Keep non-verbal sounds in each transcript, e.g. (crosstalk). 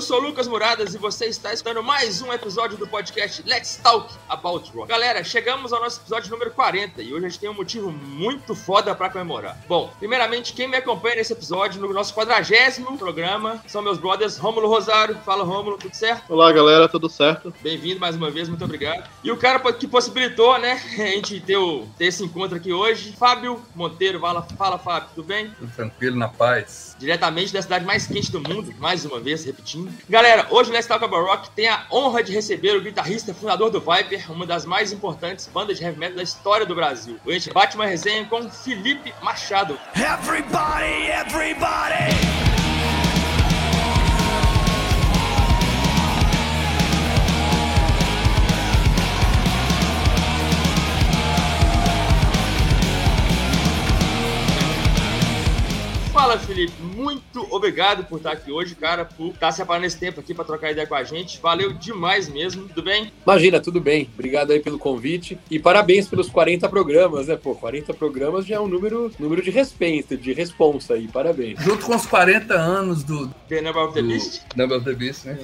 Eu sou o Lucas Muradas e você está escutando mais um episódio do podcast Let's Talk About Rock. Galera, chegamos ao nosso episódio número 40 e hoje a gente tem um motivo muito foda para comemorar. Bom, primeiramente, quem me acompanha nesse episódio, no nosso quadragésimo programa, são meus brothers Rômulo Rosário. Fala, Rômulo, tudo certo? Olá, galera, tudo certo? Bem-vindo mais uma vez, muito obrigado. E o cara que possibilitou, né, (laughs) a gente ter, o, ter esse encontro aqui hoje, Fábio Monteiro. Fala, fala Fábio, tudo bem? Tudo tranquilo, na paz. Diretamente da cidade mais quente do mundo, mais uma vez, repetindo. Galera, hoje o Let's Talk About Rock tem a honra de receber o guitarrista fundador do Viper, uma das mais importantes bandas de heavy metal da história do Brasil. Hoje a gente bate uma resenha com Felipe Machado. Everybody, everybody! Fala, Felipe. Muito obrigado por estar aqui hoje, cara, por estar separando esse tempo aqui para trocar ideia com a gente. Valeu demais mesmo. Tudo bem? Imagina, tudo bem. Obrigado aí pelo convite e parabéns pelos 40 programas, né? Pô, 40 programas já é um número, número de respeito, de responsa aí. Parabéns. Junto com os 40 anos do The Number of the Beast. Number of the Beast, né?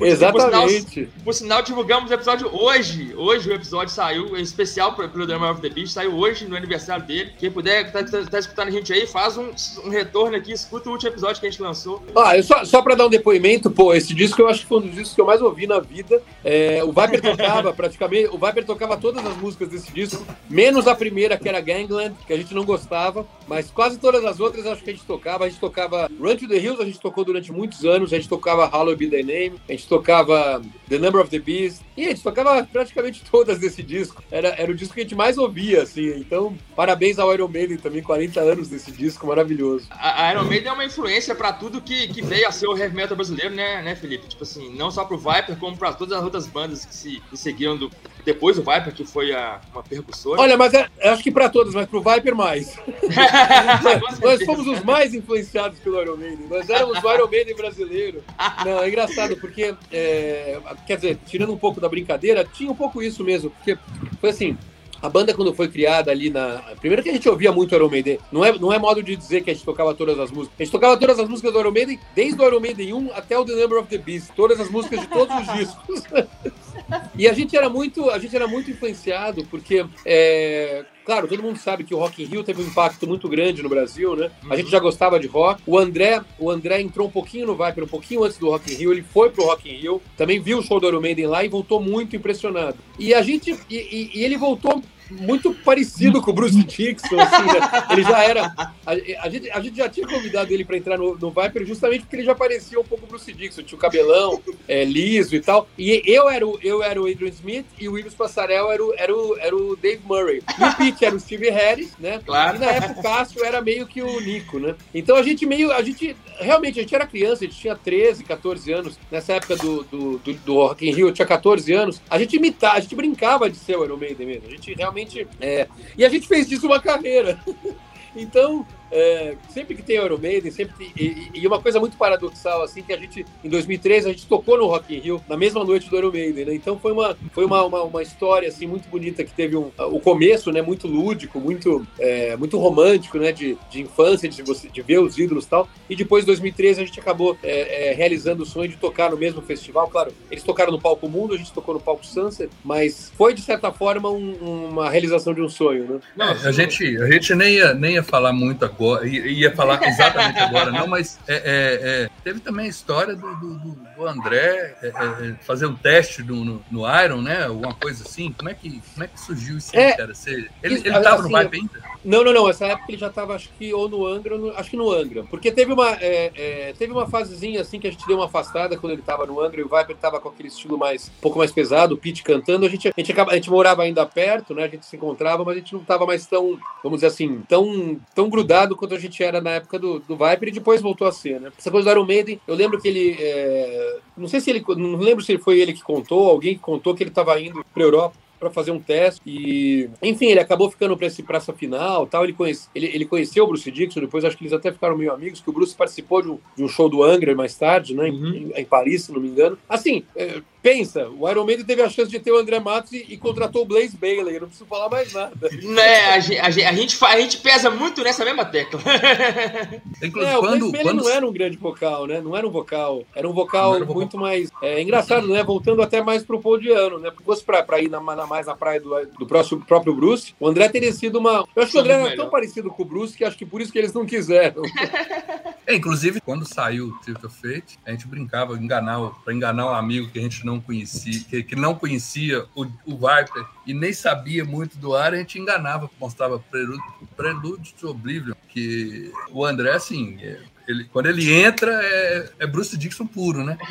Exatamente. Por sinal, por sinal, divulgamos o episódio hoje. Hoje o episódio saiu, em especial pelo The Number of the Beast, saiu hoje no aniversário dele. Quem puder, tá, tá, tá escutando a gente aí, faz um, um retorno retorno aqui, escuta o último episódio que a gente lançou. Ah, eu só, só pra dar um depoimento, pô, esse disco eu acho que foi um dos discos que eu mais ouvi na vida. É, o Viper tocava (laughs) praticamente, o Viper tocava todas as músicas desse disco, menos a primeira, que era Gangland, que a gente não gostava, mas quase todas as outras acho que a gente tocava. A gente tocava Run to the Hills, a gente tocou durante muitos anos, a gente tocava Hollow Be The Name, a gente tocava The Number of the Beast, e a gente tocava praticamente todas desse disco. Era, era o disco que a gente mais ouvia, assim. Então, parabéns ao Iron Maiden também, 40 anos desse disco, maravilhoso. A a Iron Maiden é uma influência para tudo que, que veio a ser o heavy metal brasileiro, né, né, Felipe? Tipo assim, não só pro Viper, como para todas as outras bandas que se que seguiram do, depois do Viper, que foi a, uma percussora. Olha, mas é, acho que para todas, mas pro Viper mais. (laughs) nós fomos os mais influenciados pelo Iron Maiden. Nós éramos o Iron Maiden brasileiro. Não, é engraçado, porque, é, quer dizer, tirando um pouco da brincadeira, tinha um pouco isso mesmo, porque foi assim, a banda, quando foi criada ali na. Primeiro que a gente ouvia muito Iron Maiden. Não é, não é modo de dizer que a gente tocava todas as músicas. A gente tocava todas as músicas do Iron Maiden, desde o Iron Maiden 1 até o The Number of the Beast. Todas as músicas de todos os discos. (laughs) e a gente era muito, a gente era muito influenciado, porque. É, Claro, todo mundo sabe que o Rock in Rio teve um impacto muito grande no Brasil, né? A gente já gostava de rock. O André, o André entrou um pouquinho no Viper, um pouquinho antes do Rock in Rio, ele foi pro Rock in Rio, também viu o show do Iron Maiden lá e voltou muito impressionado. E a gente, e, e, e ele voltou muito parecido com o Bruce Dixon, assim, né? Ele já era. A, a, gente, a gente já tinha convidado ele para entrar no, no Viper justamente porque ele já parecia um pouco Bruce Dixon, tinha o cabelão é, liso e tal. E eu era o, eu era o Adrian Smith e o Willis Passarel era o, era o, era o Dave Murray. E o Pete era o Steve Harris, né? Claro. E na época o Cássio era meio que o Nico, né? Então a gente meio. A gente. Realmente, a gente era criança, a gente tinha 13, 14 anos. Nessa época do, do, do, do Rock in Rio, eu tinha 14 anos. A gente imitava, a gente brincava de ser o Iron Maiden mesmo. A gente realmente. É, e a gente fez disso uma carreira. (laughs) então, é, sempre que tem Iron Maiden, sempre e, e, uma coisa muito paradoxal assim que a gente em 2013 a gente tocou no Rock in Rio na mesma noite do Iron Maiden, né? Então foi uma foi uma, uma, uma, história assim muito bonita que teve um, o começo, né? Muito lúdico, muito é, muito romântico, né? De, de infância, de você de ver os ídolos tal. E depois 2013 a gente acabou é, é, realizando o sonho de tocar no mesmo festival. Claro, eles tocaram no palco Mundo, a gente tocou no palco Sunset, mas foi de certa forma um, uma realização de um sonho, né? Não, a gente a gente nem ia nem ia falar muito agora agora, ia falar exatamente agora, não, mas é, é, é, teve também a história do, do, do André é, é, fazer um teste no, no, no, Iron, né? Alguma coisa assim. Como é que, como é que surgiu isso aí, cara? Você, ele estava assim, no Vibe ainda? Não, não, não. Essa época ele já estava, acho que, ou no Angra, no, acho que no Angra. Porque teve uma, teve uma fasezinha assim que a gente deu uma afastada quando ele estava no Angra e o Viper estava com aquele estilo mais, um pouco mais pesado, o Pete cantando. A gente, a, gente acaba, a gente morava ainda perto, né? A gente se encontrava, mas a gente não estava mais tão, vamos dizer assim, tão, tão grudado quanto a gente era na época do, do Viper e depois voltou a ser, né? Essa coisa do Iron Maiden, eu lembro que ele. É, não sei se ele. Não lembro se foi ele que contou, alguém que contou que ele estava indo pra Europa para fazer um teste. E, enfim, ele acabou ficando para esse praça final tal. Ele, conhece, ele, ele conheceu o Bruce Dixon, depois acho que eles até ficaram meio amigos, que o Bruce participou de um, de um show do Angra mais tarde, né? Uhum. Em, em, Paris, se não me engano. Assim, é, pensa, o Iron Maiden teve a chance de ter o André Matos e, e contratou o Blaze Bailey. Eu não preciso falar mais nada. É, a, gente, a, gente, a gente pesa muito nessa mesma tecla. (laughs) Inclusive, é, o Blaze Bailey quando... não era um grande vocal, né? Não era um vocal. Era um vocal era um muito vocal. mais. É engraçado, né? Voltando até mais pro Paul Diano, né? Porque fosse pra, pra ir na, na, mais na praia do, do próximo, próprio Bruce, o André teria sido uma. Eu acho que o André era tão parecido com o Bruce que acho que por isso que eles não quiseram. (laughs) É, inclusive, quando saiu o Tilt of Fate, a gente brincava enganar, para enganar um amigo que a gente não conhecia, que, que não conhecia o, o Viper e nem sabia muito do ar, a gente enganava, mostrava Prelude, Prelude to Oblivion, que o André, assim, é, ele, quando ele entra, é, é, Bruce Dixon puro, né? (laughs)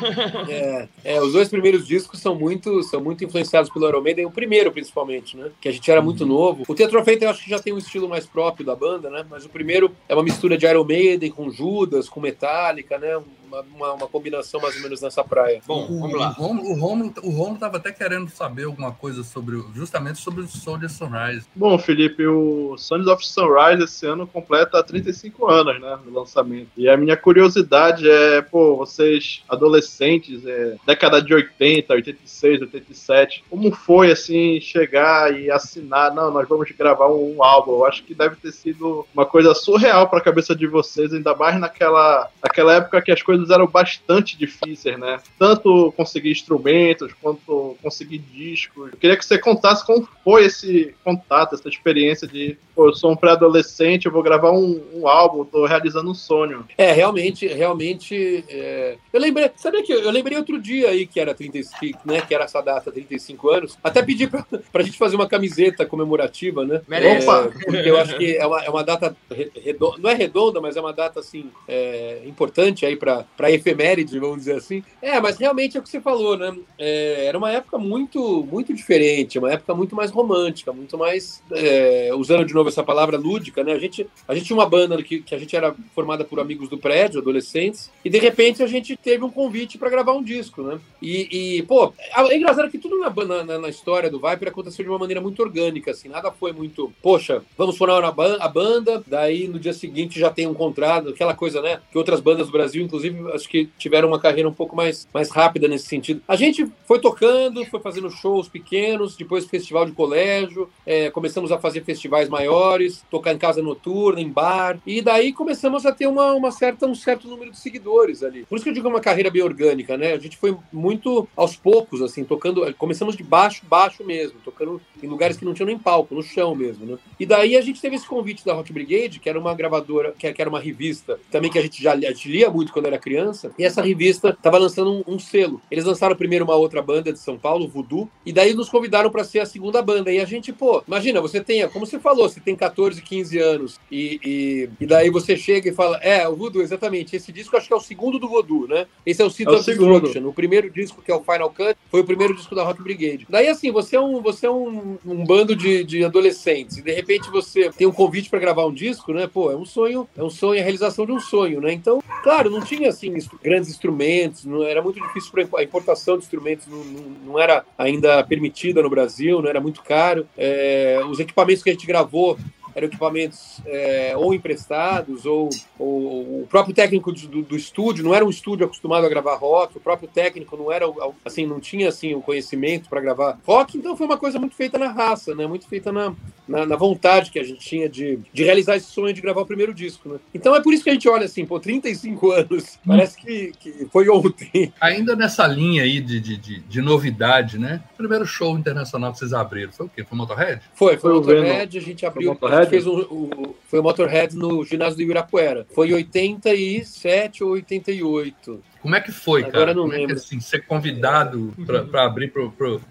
É, é, os dois primeiros discos são muito, são muito influenciados pelo Iron Maiden, o primeiro principalmente, né? Que a gente era muito uhum. novo. O Teatro Feito eu acho que já tem um estilo mais próprio da banda, né? Mas o primeiro é uma mistura de Iron Maiden com Judas, com Metallica, né? Uma, uma, combinação mais ou menos nessa praia. Bom, vamos lá. O Romulo, o Romulo, o Romulo tava até querendo saber alguma coisa sobre, justamente sobre o Soldier Sunrise. Bom, Felipe, o Sons of Sunrise esse ano completa 35 anos, né, no lançamento. E a minha curiosidade é, pô, vocês adolescentes, é, década de 80, 86, 87, como foi, assim, chegar e assinar, não, nós vamos gravar um, um álbum. Eu acho que deve ter sido uma coisa surreal para a cabeça de vocês, ainda mais naquela, naquela época que as coisas coisas eram bastante difíceis, né? Tanto conseguir instrumentos quanto conseguir discos. Eu queria que você contasse como foi esse contato, essa experiência de, pô, eu sou um pré-adolescente, eu vou gravar um, um álbum, tô realizando um sonho. É, realmente, realmente. É... Eu lembrei, sabe que eu lembrei outro dia aí que era 35, né? Que era essa data, 35 anos. Até pedi pra, pra gente fazer uma camiseta comemorativa, né? Merece. É, porque eu acho que é uma, é uma data redonda, não é redonda, mas é uma data assim é, importante aí para para efeméride, vamos dizer assim. É, mas realmente é o que você falou, né? É, era uma época muito, muito diferente, uma época muito mais romântica, muito mais, é, usando de novo essa palavra lúdica, né? A gente, a gente tinha uma banda que, que a gente era formada por amigos do prédio, adolescentes, e de repente a gente teve um convite para gravar um disco, né? E, e, pô, é engraçado que tudo na, na, na, história do Viper aconteceu de uma maneira muito orgânica, assim, nada foi muito, poxa, vamos formar a banda, daí no dia seguinte já tem um contrato, aquela coisa, né? Que outras bandas do Brasil, inclusive acho que tiveram uma carreira um pouco mais, mais rápida nesse sentido. A gente foi tocando, foi fazendo shows pequenos, depois festival de colégio, é, começamos a fazer festivais maiores, tocar em casa noturna, em bar, e daí começamos a ter uma, uma certa, um certo número de seguidores ali. Por isso que eu digo uma carreira bem orgânica, né? A gente foi muito aos poucos, assim, tocando, começamos de baixo, baixo mesmo, tocando em lugares que não tinham nem palco, no chão mesmo, né? E daí a gente teve esse convite da Rock Brigade, que era uma gravadora, que era uma revista, também que a gente já a gente lia muito quando era criança, criança, e essa revista estava lançando um, um, selo. Eles lançaram primeiro uma outra banda de São Paulo, Voodoo, e daí nos convidaram para ser a segunda banda. E a gente, pô, imagina, você tem, como você falou, você tem 14, 15 anos, e, e, e daí você chega e fala, é, o Voodoo, exatamente, esse disco acho que é o segundo do Voodoo, né? Esse é o Seed é of Destruction. O primeiro disco, que é o Final Cut, foi o primeiro disco da Rock Brigade. Daí, assim, você é um, você é um, um bando de, de adolescentes, e de repente você tem um convite para gravar um disco, né? Pô, é um sonho, é um sonho, é a realização de um sonho, né? Então, claro, não tinha, assim, grandes instrumentos, não era muito difícil a importação de instrumentos não, não, não, era ainda permitida no Brasil, não era muito caro. É, os equipamentos que a gente gravou eram equipamentos é, ou emprestados, ou, ou, o próprio técnico do, do, estúdio não era um estúdio acostumado a gravar rock, o próprio técnico não era assim, não tinha assim o conhecimento para gravar rock, então foi uma coisa muito feita na raça, né? Muito feita na, na, na, vontade que a gente tinha de, de realizar esse sonho de gravar o primeiro disco, né? Então é por isso que a gente olha assim, pô, 35 anos, parece que, que foi ontem. Ainda nessa linha aí de, de, de, de novidade, né? O primeiro show internacional que vocês abriram foi o quê? Foi o Motorhead? Foi, foi, foi o Motorhead, a gente abriu fez o, o, foi o Motorhead no ginásio do Ibirapuera. Foi em 87 ou 88. Como é que foi, Agora cara? Não Como lembro. É que, assim, ser convidado para abrir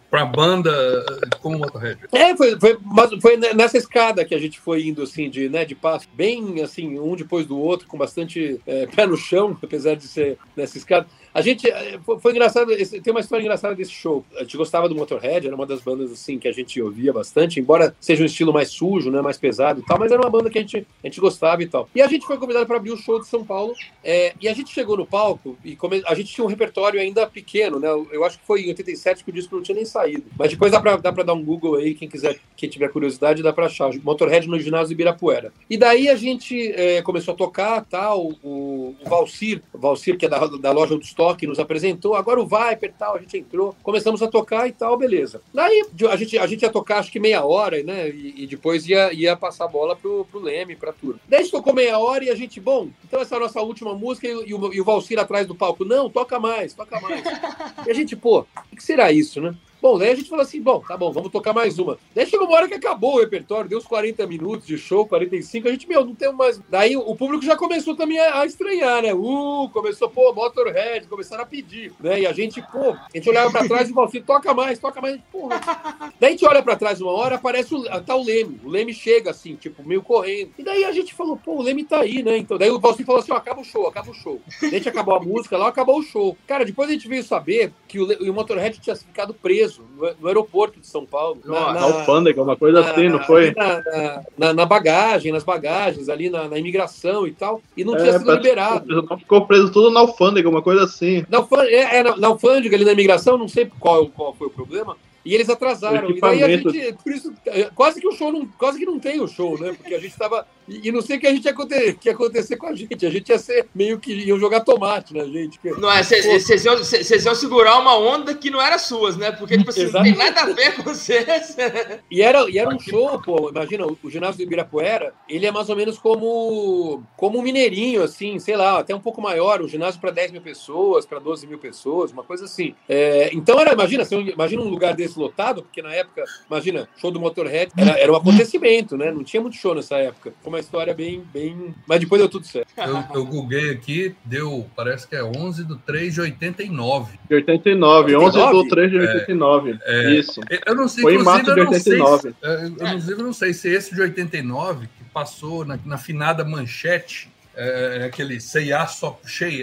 para a banda eh, como Motorhead? É, foi, foi, foi nessa escada que a gente foi indo, assim, de, né, de passo, bem, assim, um depois do outro, com bastante é, pé no chão, (laughs) apesar de ser nessa escada. A gente, eh, foi engraçado, tem uma história engraçada desse show. A gente gostava do Motorhead, era uma das bandas, assim, que a gente ouvia bastante, embora seja um estilo mais sujo, né, mais pesado e tal, mas era uma banda que a gente, a gente gostava e tal. E a gente foi convidado para abrir o show de São Paulo, é, e a gente chegou no palco, e come... a gente tinha um repertório ainda pequeno, né? Eu acho que foi em 87 que o disco não tinha nem saído. Mas depois dá pra, dá pra dar um Google aí, quem quiser, quem tiver curiosidade, dá pra achar. Motorhead no ginásio Ibirapuera. E daí a gente é, começou a tocar, tal, o, o Valcir, o Valcir, que é da, da loja Woodstock, nos apresentou, agora o Viper tal, a gente entrou, começamos a tocar e tal, beleza. Daí a gente, a gente ia tocar acho que meia hora, né? E, e depois ia, ia passar a bola pro, pro Leme, pra turma. Daí a gente tocou meia hora e a gente, bom, então essa é a nossa última música e, e, o, e o Valcir atrás do palco, não, toca mais, toca mais. (laughs) e a gente, pô, o que será isso, né? Bom, daí a gente falou assim: bom, tá bom, vamos tocar mais uma. Daí chegou uma hora que acabou o repertório, deu uns 40 minutos de show, 45, a gente, meu, não tem mais. Daí o público já começou também a, a estranhar, né? Uh, começou, pô, Motorhead, começaram a pedir, né? E a gente, pô, a gente olhava pra trás e falou assim: toca mais, toca mais. Porra. Daí a gente olha pra trás uma hora, aparece o, tá o Leme. O Leme chega assim, tipo, meio correndo. E daí a gente falou: pô, o Leme tá aí, né? Então, daí o Valci falou assim: ó, acaba o show, acaba o show. Daí a gente acabou a música lá, acabou o show. Cara, depois a gente veio saber que o, o Motorhead tinha ficado preso no, no aeroporto de São Paulo. Na, na, alfândega, uma coisa na, assim, não foi? Na, na, bagagem, nas bagagens, ali na, imigração e tal, e não é, tinha sido liberado. Não ficou preso tudo na alfândega, uma coisa assim. Na alfândega, é, é, na, alfândega, ali na imigração, não sei qual, qual foi o problema, e eles atrasaram. E daí a gente, por isso, quase que o show não, quase que não tem o show, né? Porque a gente estava e, não sei o que a gente ia acontecer, que ia acontecer com a gente. A gente ia ser meio que iam jogar tomate na gente. Não é, vocês iam, iam, segurar uma onda que não era suas, né? Porque, tipo assim, não tem nada a ver com vocês. E era, e era um show, pô. Imagina, o ginásio do Ibirapuera, ele é mais ou menos como, como um mineirinho, assim, sei lá, até um pouco maior. Um ginásio para 10 mil pessoas, para 12 mil pessoas, uma coisa assim. É, então era, imagina, imagina um lugar desse lotado, porque na época, imagina, show do Motorhead era, era um acontecimento, né? Não tinha muito show nessa época. Como uma história bem, bem. Mas depois deu tudo certo. Eu, eu googlei aqui, deu, parece que é 11 do 3 de 89. De 89, 11 do 3 de 89. É, é, Isso. Eu não sei, Foi em março de 89. Sei, é, eu, inclusive, não sei se esse de 89, que passou na, na finada manchete, é, é aquele CIA Shop,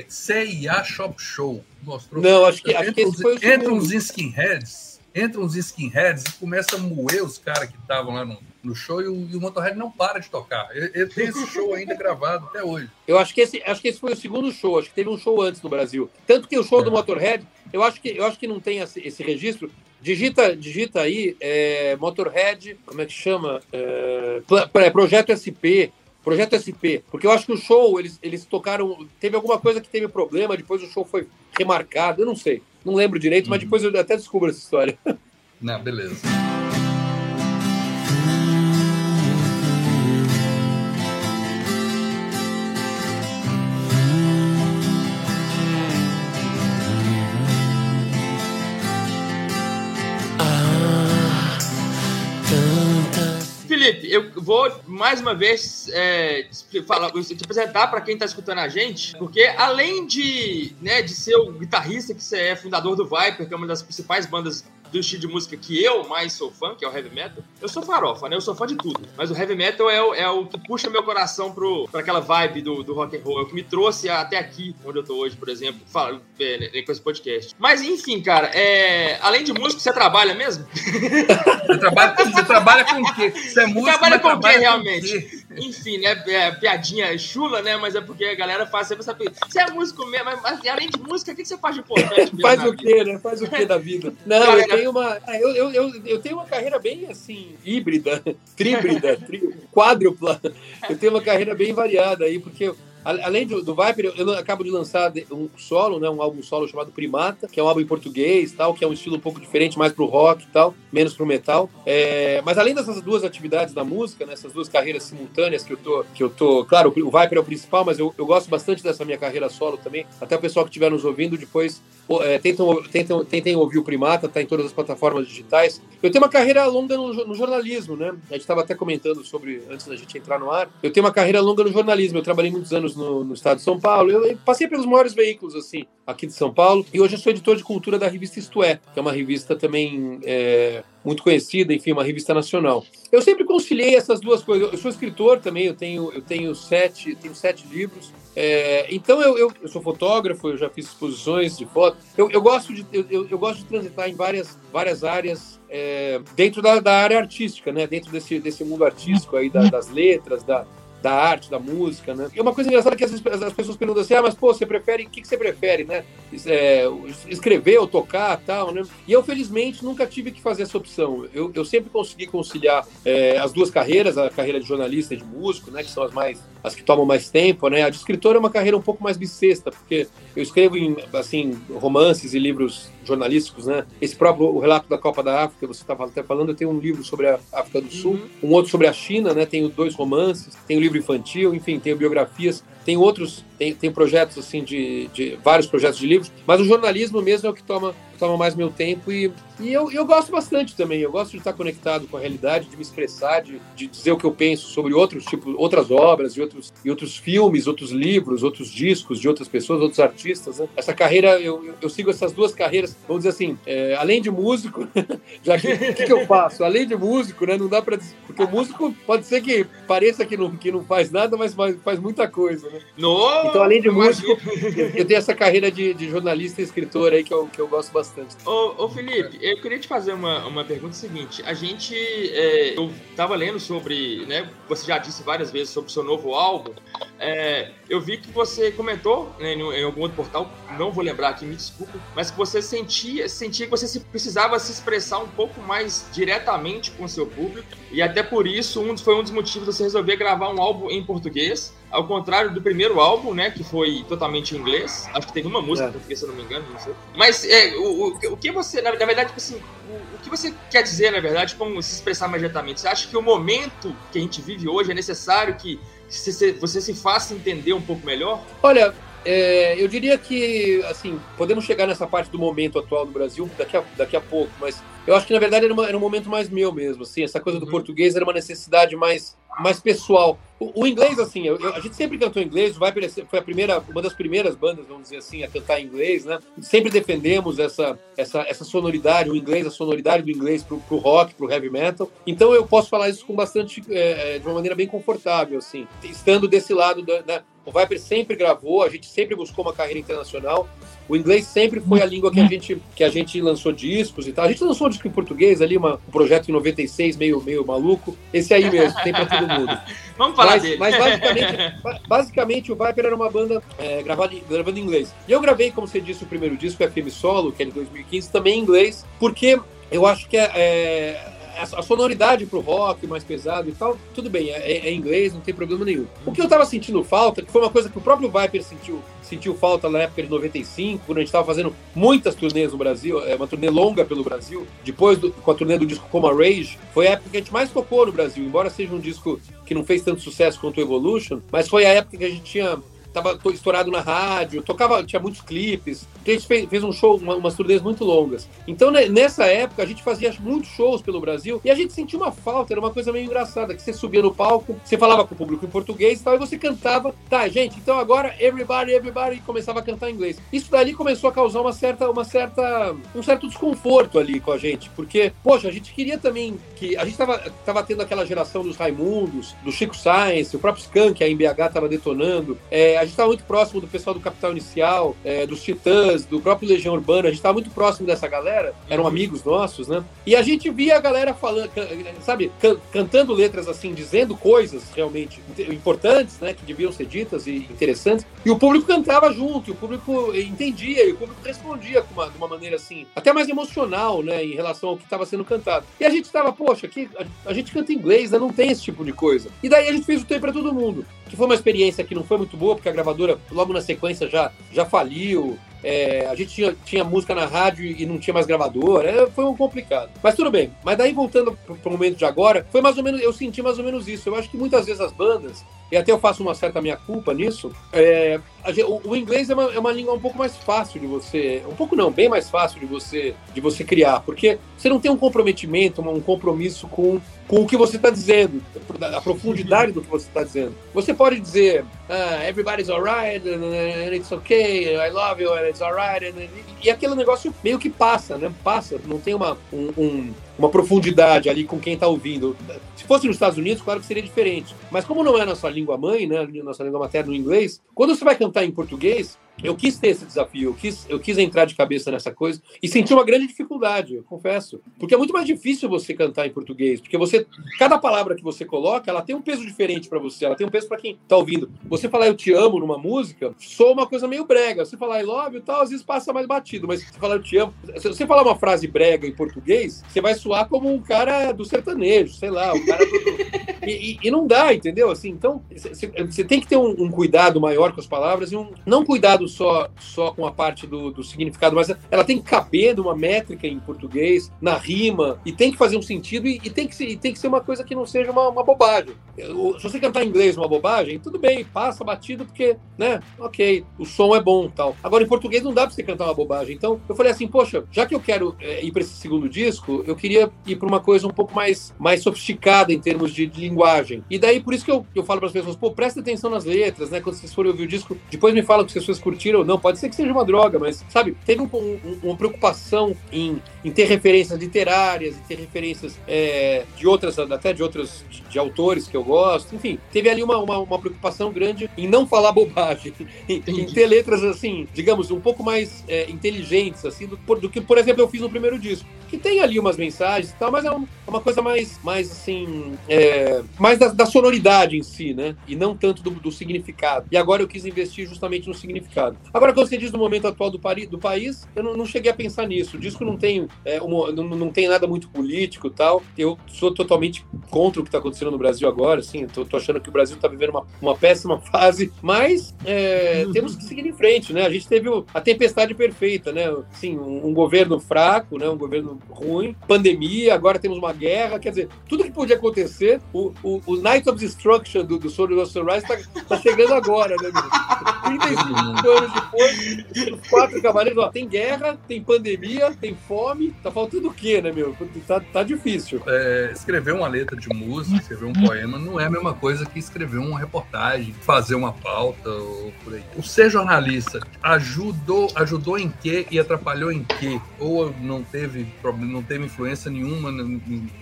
CIA Shop Show. Mostrou. Não, acho que, acho que esse foi o Entra uns skinheads, entra uns skinheads e começa a moer os caras que estavam lá no no show e o, e o Motorhead não para de tocar. Ele, ele, tem esse show ainda gravado até hoje. Eu acho que esse, acho que esse foi o segundo show, acho que teve um show antes no Brasil. Tanto que o show é. do Motorhead, eu acho que eu acho que não tem esse, esse registro. Digita, digita aí é, Motorhead, como é que chama? É, Projeto SP. Projeto SP, porque eu acho que o show, eles, eles tocaram. Teve alguma coisa que teve problema, depois o show foi remarcado, eu não sei. Não lembro direito, uhum. mas depois eu até descubro essa história. Não, beleza. Vou mais uma vez é, falar, te apresentar para quem está escutando a gente, porque além de, né, de ser o guitarrista que você é fundador do Viper, que é uma das principais bandas do estilo de música que eu mais sou fã, que é o heavy metal, eu sou farofa, né? Eu sou fã de tudo. Mas o heavy metal é o, é o que puxa meu coração pro, pra aquela vibe do, do rock and roll. É o que me trouxe até aqui, onde eu tô hoje, por exemplo, fala, é, com esse podcast. Mas, enfim, cara, é, além de música, você trabalha mesmo? (laughs) Você trabalha, você trabalha com o quê? Você é músico, trabalha com o quê, realmente? Enfim, né? É, piadinha chula, né? Mas é porque a galera faz sempre essa pergunta. Você é músico mesmo, mas, mas além de música, o que você faz de importante? (laughs) faz o quê, né? Faz o quê da vida? (laughs) Não, eu tenho uma. Ah, eu, eu, eu, eu tenho uma carreira bem assim, híbrida, (laughs) tríbrida, tri, quádrupla. Eu tenho uma carreira bem variada aí, porque Além do, do Viper, eu, acabo de lançar um solo, né, um álbum solo chamado Primata, que é um álbum em português, tal, que é um estilo um pouco diferente, mais pro rock e tal, menos pro metal. É, mas além dessas duas atividades da música, né, duas carreiras simultâneas que eu tô, que eu tô, claro, o Viper é o principal, mas eu, eu gosto bastante dessa minha carreira solo também. Até o pessoal que estiver nos ouvindo depois é, tentam, tentem ouvir o Primata, tá em todas as plataformas digitais. Eu tenho uma carreira longa no, no jornalismo, né? A gente estava até comentando sobre antes da gente entrar no ar. Eu tenho uma carreira longa no jornalismo. Eu trabalhei muitos anos no, no estado de São Paulo. Eu, eu, passei pelos maiores veículos, assim, aqui de São Paulo. E hoje eu sou editor de cultura da revista Isto É, que é uma revista também é, muito conhecida, enfim, uma revista nacional. Eu sempre conciliei essas duas coisas. Eu sou escritor também, eu tenho, eu tenho, sete, tenho sete livros. É, então eu, eu, eu, sou fotógrafo, eu já fiz exposições de foto. Eu, eu gosto, de, eu, eu, gosto de transitar em várias, várias áreas é, dentro da, da, área artística, né? dentro desse, desse mundo artístico aí, da, das letras, da, da arte, da música, né? E uma coisa engraçada que as, as pessoas perguntam assim, ah, mas pô, você prefere, o que, que você prefere, né? É, escrever ou tocar tal, né? E eu, felizmente, nunca tive que fazer essa opção. Eu, eu sempre consegui conciliar é, as duas carreiras, a carreira de jornalista e de músico, né? Que são as mais, as que tomam mais tempo, né? A de escritor é uma carreira um pouco mais bissexta, porque eu escrevo em, assim, romances e livros jornalísticos, né? Esse próprio o relato da Copa da África, você estava até falando, eu tenho um livro sobre a África do Sul, uhum. um outro sobre a China, né? Tenho dois romances, tenho livro infantil, enfim, tenho biografias, tem outros, tem, tem projetos assim de, de vários projetos de livros, mas o jornalismo mesmo é o que toma toma mais meu tempo e, e eu, eu gosto bastante também. Eu gosto de estar conectado com a realidade, de me expressar, de, de dizer o que eu penso sobre outros tipo, outras obras e outros, e outros filmes, outros livros, outros discos de outras pessoas, outros artistas. Né? Essa carreira, eu, eu, eu, sigo essas duas carreiras, vamos dizer assim, é, além de músico, (laughs) já que que, que, eu faço? Além de músico, né? Não dá para porque o músico pode ser que pareça que não, que não faz nada, mas faz, faz muita coisa, né? No, então, além de músico, eu, eu, tenho essa carreira de, de jornalista e escritor aí que eu, que eu gosto bastante bastante. Ô, ô, Felipe, eu queria te fazer uma, uma pergunta seguinte. A gente. É, eu tava lendo sobre. Né, você já disse várias vezes sobre o seu novo álbum. É, eu vi que você comentou né, em algum outro portal, não vou lembrar aqui, me desculpa, mas que você sentia, sentia que você se, precisava se expressar um pouco mais diretamente com o seu público. E até por isso um, foi um dos motivos de você resolver gravar um álbum em português. Ao contrário do primeiro álbum, né, que foi totalmente em inglês. Acho que tem uma música é. em português, se eu não me engano, não sei. Mas é, o, o, o que você, na, na verdade, tipo assim, o, o, que você quer dizer, na verdade, como se expressar mais diretamente? Você acha que o momento que a gente vive hoje é necessário que você, você se faça entender um pouco melhor? Olha, é, eu diria que, assim, podemos chegar nessa parte do momento atual do Brasil daqui a, daqui a pouco, mas eu acho que, na verdade, era, uma, era um momento mais meu mesmo, assim, essa coisa do uhum. português era uma necessidade mais mais pessoal. O, o inglês, assim, eu, eu, a gente sempre cantou inglês, vai foi a primeira, uma das primeiras bandas, vamos dizer assim, a cantar em inglês, né? Sempre defendemos essa, essa, essa sonoridade, o inglês, a sonoridade do inglês pro, pro rock, pro heavy metal. Então eu posso falar isso com bastante, é, é de uma maneira bem confortável, assim, estando desse lado da, né? O Viper sempre gravou, a gente sempre buscou uma carreira internacional. O inglês sempre foi a língua que a gente, que a gente lançou discos e tal. A gente lançou um disco em português ali, uma, um projeto em 96, meio, meio maluco. Esse aí mesmo, tem pra todo mundo. (laughs) Vamos falar mas, dele. Mas basicamente, (laughs) basicamente o Viper era uma banda é, gravada, gravando em inglês. E eu gravei, como você disse, o primeiro disco, FM Solo, que é de 2015, também em inglês, porque eu acho que é, é a sonoridade pro rock mais pesado e tal, tudo bem, é, é, inglês, não tem problema nenhum. O que eu tava sentindo falta, que foi uma coisa que o próprio Viper sentiu, sentiu falta na época de 95, quando a gente tava fazendo muitas turnês no Brasil, é uma turnê longa pelo Brasil, depois do, com a turnê do disco Coma Rage, foi a época que a gente mais tocou no Brasil, embora seja um disco que não fez tanto sucesso quanto o Evolution, mas foi a época que a gente tinha tava estourado na rádio, tocava, tinha muitos clipes. A gente fez, fez um show, uma, umas turnês muito longas. Então, né, nessa época, a gente fazia muitos shows pelo Brasil e a gente sentia uma falta, era uma coisa meio engraçada, que você subia no palco, você falava com o público em português e tal, e você cantava, tá, gente, então agora everybody, everybody, começava a cantar em inglês. Isso dali começou a causar uma certa, uma certa, um certo desconforto ali com a gente, porque, poxa, a gente queria também que, a gente tava, tava tendo aquela geração dos Raimundos, do Chico Science, o próprio Skank, a MBH tava detonando, é, gente estava muito próximo do pessoal do Capital Inicial, é, dos Titãs, do próprio Legião Urbana, a gente estava muito próximo dessa galera, eram uhum. amigos nossos, né? E a gente via a galera falando, sabe, can cantando letras assim, dizendo coisas realmente importantes, né, que deviam ser ditas e interessantes, e o público cantava junto, o público entendia, e o público respondia com uma, de uma maneira assim, até mais emocional, né, em relação ao que estava sendo cantado. E a gente estava, poxa, aqui a, a, gente canta inglês, né, não tem esse tipo de coisa. E daí a gente fez o tempo para todo mundo, que foi uma experiência que não foi muito boa, porque a gravadora logo na sequência já, já faliu, é, a gente tinha, tinha música na rádio e não tinha mais gravador, é, foi um complicado. Mas tudo bem. Mas daí voltando pro, pro momento de agora, foi mais ou menos, eu senti mais ou menos isso. Eu acho que muitas vezes as bandas, e até eu faço uma certa minha culpa nisso, é, o, o, inglês é uma, é uma língua um pouco mais fácil de você, um pouco não, bem mais fácil de você, de você criar, porque você não tem um comprometimento, um compromisso com com o que você está dizendo, a profundidade do que você está dizendo. Você pode dizer, ah, everybody's alright, and it's okay, I love you, and it's alright, e aquele negócio meio que passa, né? Passa, não tem uma, um, um, uma profundidade ali com quem está ouvindo. Se fosse nos Estados Unidos, claro que seria diferente. Mas como não é nossa língua mãe, né? Nossa língua materna no inglês, quando você vai cantar em português, eu quis ter esse desafio, eu quis, eu quis entrar de cabeça nessa coisa e senti uma grande dificuldade, eu confesso. Porque é muito mais difícil você cantar em português, porque você, cada palavra que você coloca, ela tem um peso diferente para você, ela tem um peso para quem tá ouvindo. Você falar eu te amo numa música, soa uma coisa meio brega. Você falar I love you tal, às vezes passa mais batido, mas você falar eu te amo, se você falar uma frase brega em português, você vai soar como um cara do sertanejo, sei lá, um cara do... (laughs) e, e, e, não dá, entendeu? Assim, então, você tem que ter um, um cuidado maior com as palavras e um não cuidado só, só com a parte do, do significado, mas ela tem que caber numa métrica em português, na rima, e tem que fazer um sentido, e, e tem, que ser, e tem que ser uma coisa que não seja uma, uma bobagem. Se você cantar em inglês uma bobagem, tudo bem, passa batido, porque, né, ok, o som é bom tal. Agora, em português não dá pra você cantar uma bobagem. Então, eu falei assim, poxa, já que eu quero é, ir para esse segundo disco, eu queria ir para uma coisa um pouco mais, mais sofisticada em termos de, de linguagem. E daí, por isso que eu, eu falo para as pessoas, pô, presta atenção nas letras, né? Quando vocês forem ouvir o disco, depois me fala que as pessoas curtiram curtiram ou não, pode ser que seja uma droga, mas, sabe, teve um, um, uma preocupação em, em ter referências literárias, em ter referências é, de outras, até de outros de, de, autores que eu gosto, enfim, teve ali uma, uma, uma preocupação grande em não falar bobagem, (laughs) em, em, ter letras, assim, digamos, um pouco mais é, inteligentes, assim, do, do, que, por exemplo, eu fiz no primeiro disco, que tem ali umas mensagens e tal, mas é uma, é uma coisa mais, mais assim, é, mais da, da, sonoridade em si, né, e não tanto do, do significado. E agora eu quis investir justamente no significado. Agora, quando você diz do momento atual do, do país, eu não, não, cheguei a pensar nisso. O disco não tem, é, uma, não, não, tem nada muito político tal. Eu sou totalmente contra o que está acontecendo no Brasil agora, assim. Tô, tô achando que o Brasil está vivendo uma, uma péssima (laughs) fase, mas é, uhum. temos que seguir em frente, né? A gente teve a tempestade perfeita, né? Sim, um, um, governo fraco, né? Um governo ruim, pandemia, agora temos uma guerra, quer dizer, tudo que podia acontecer, o, o, o Night of Destruction do, do Sword of Sunrise está tá chegando agora, né? 35 (laughs) anos depois, os quatro cavaleiros, ó, tem guerra, tem pandemia, tem fome, tá faltando o quê, né, meu? Tá, tá difícil. É, escrever uma letra de música, escrever um poema, não é a mesma coisa que escrever uma reportagem, fazer uma pauta ou por aí. O ser jornalista ajudou, ajudou em quê e atrapalhou em quê? Ou não teve não teve influência nenhuma na,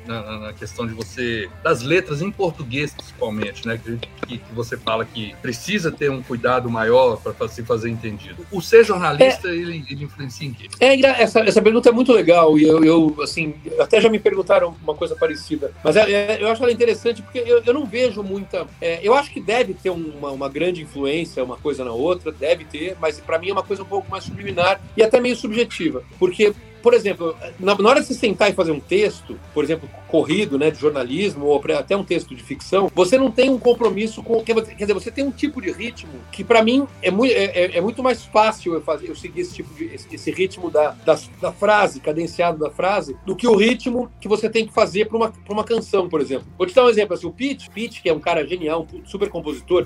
na, na questão de você, das letras em português principalmente, né? Que, que você fala que precisa ter um cuidado maior para se fazer fazer entendido. O ser jornalista, é, ele, ele, influencia em quê? É, essa, essa pergunta é muito legal e eu, eu, assim, até já me perguntaram uma coisa parecida, mas é, é, eu acho ela interessante porque eu, eu não vejo muita. É, eu acho que deve ter uma, uma grande influência uma coisa na outra, deve ter, mas para mim é uma coisa um pouco mais subliminar e até meio subjetiva, porque por exemplo, na, na hora de você sentar e fazer um texto, por exemplo, corrido, né, de jornalismo, ou até um texto de ficção, você não tem um compromisso com. Quer dizer, você tem um tipo de ritmo que, para mim, é é, é, é, muito mais fácil eu, fazer, eu seguir esse tipo de. esse, esse ritmo da, da, da, frase, cadenciado da frase, do que o ritmo que você tem que fazer para uma, uma canção, por exemplo. Vou te dar um exemplo assim: o Pete, Pete, que é um cara genial, um super compositor,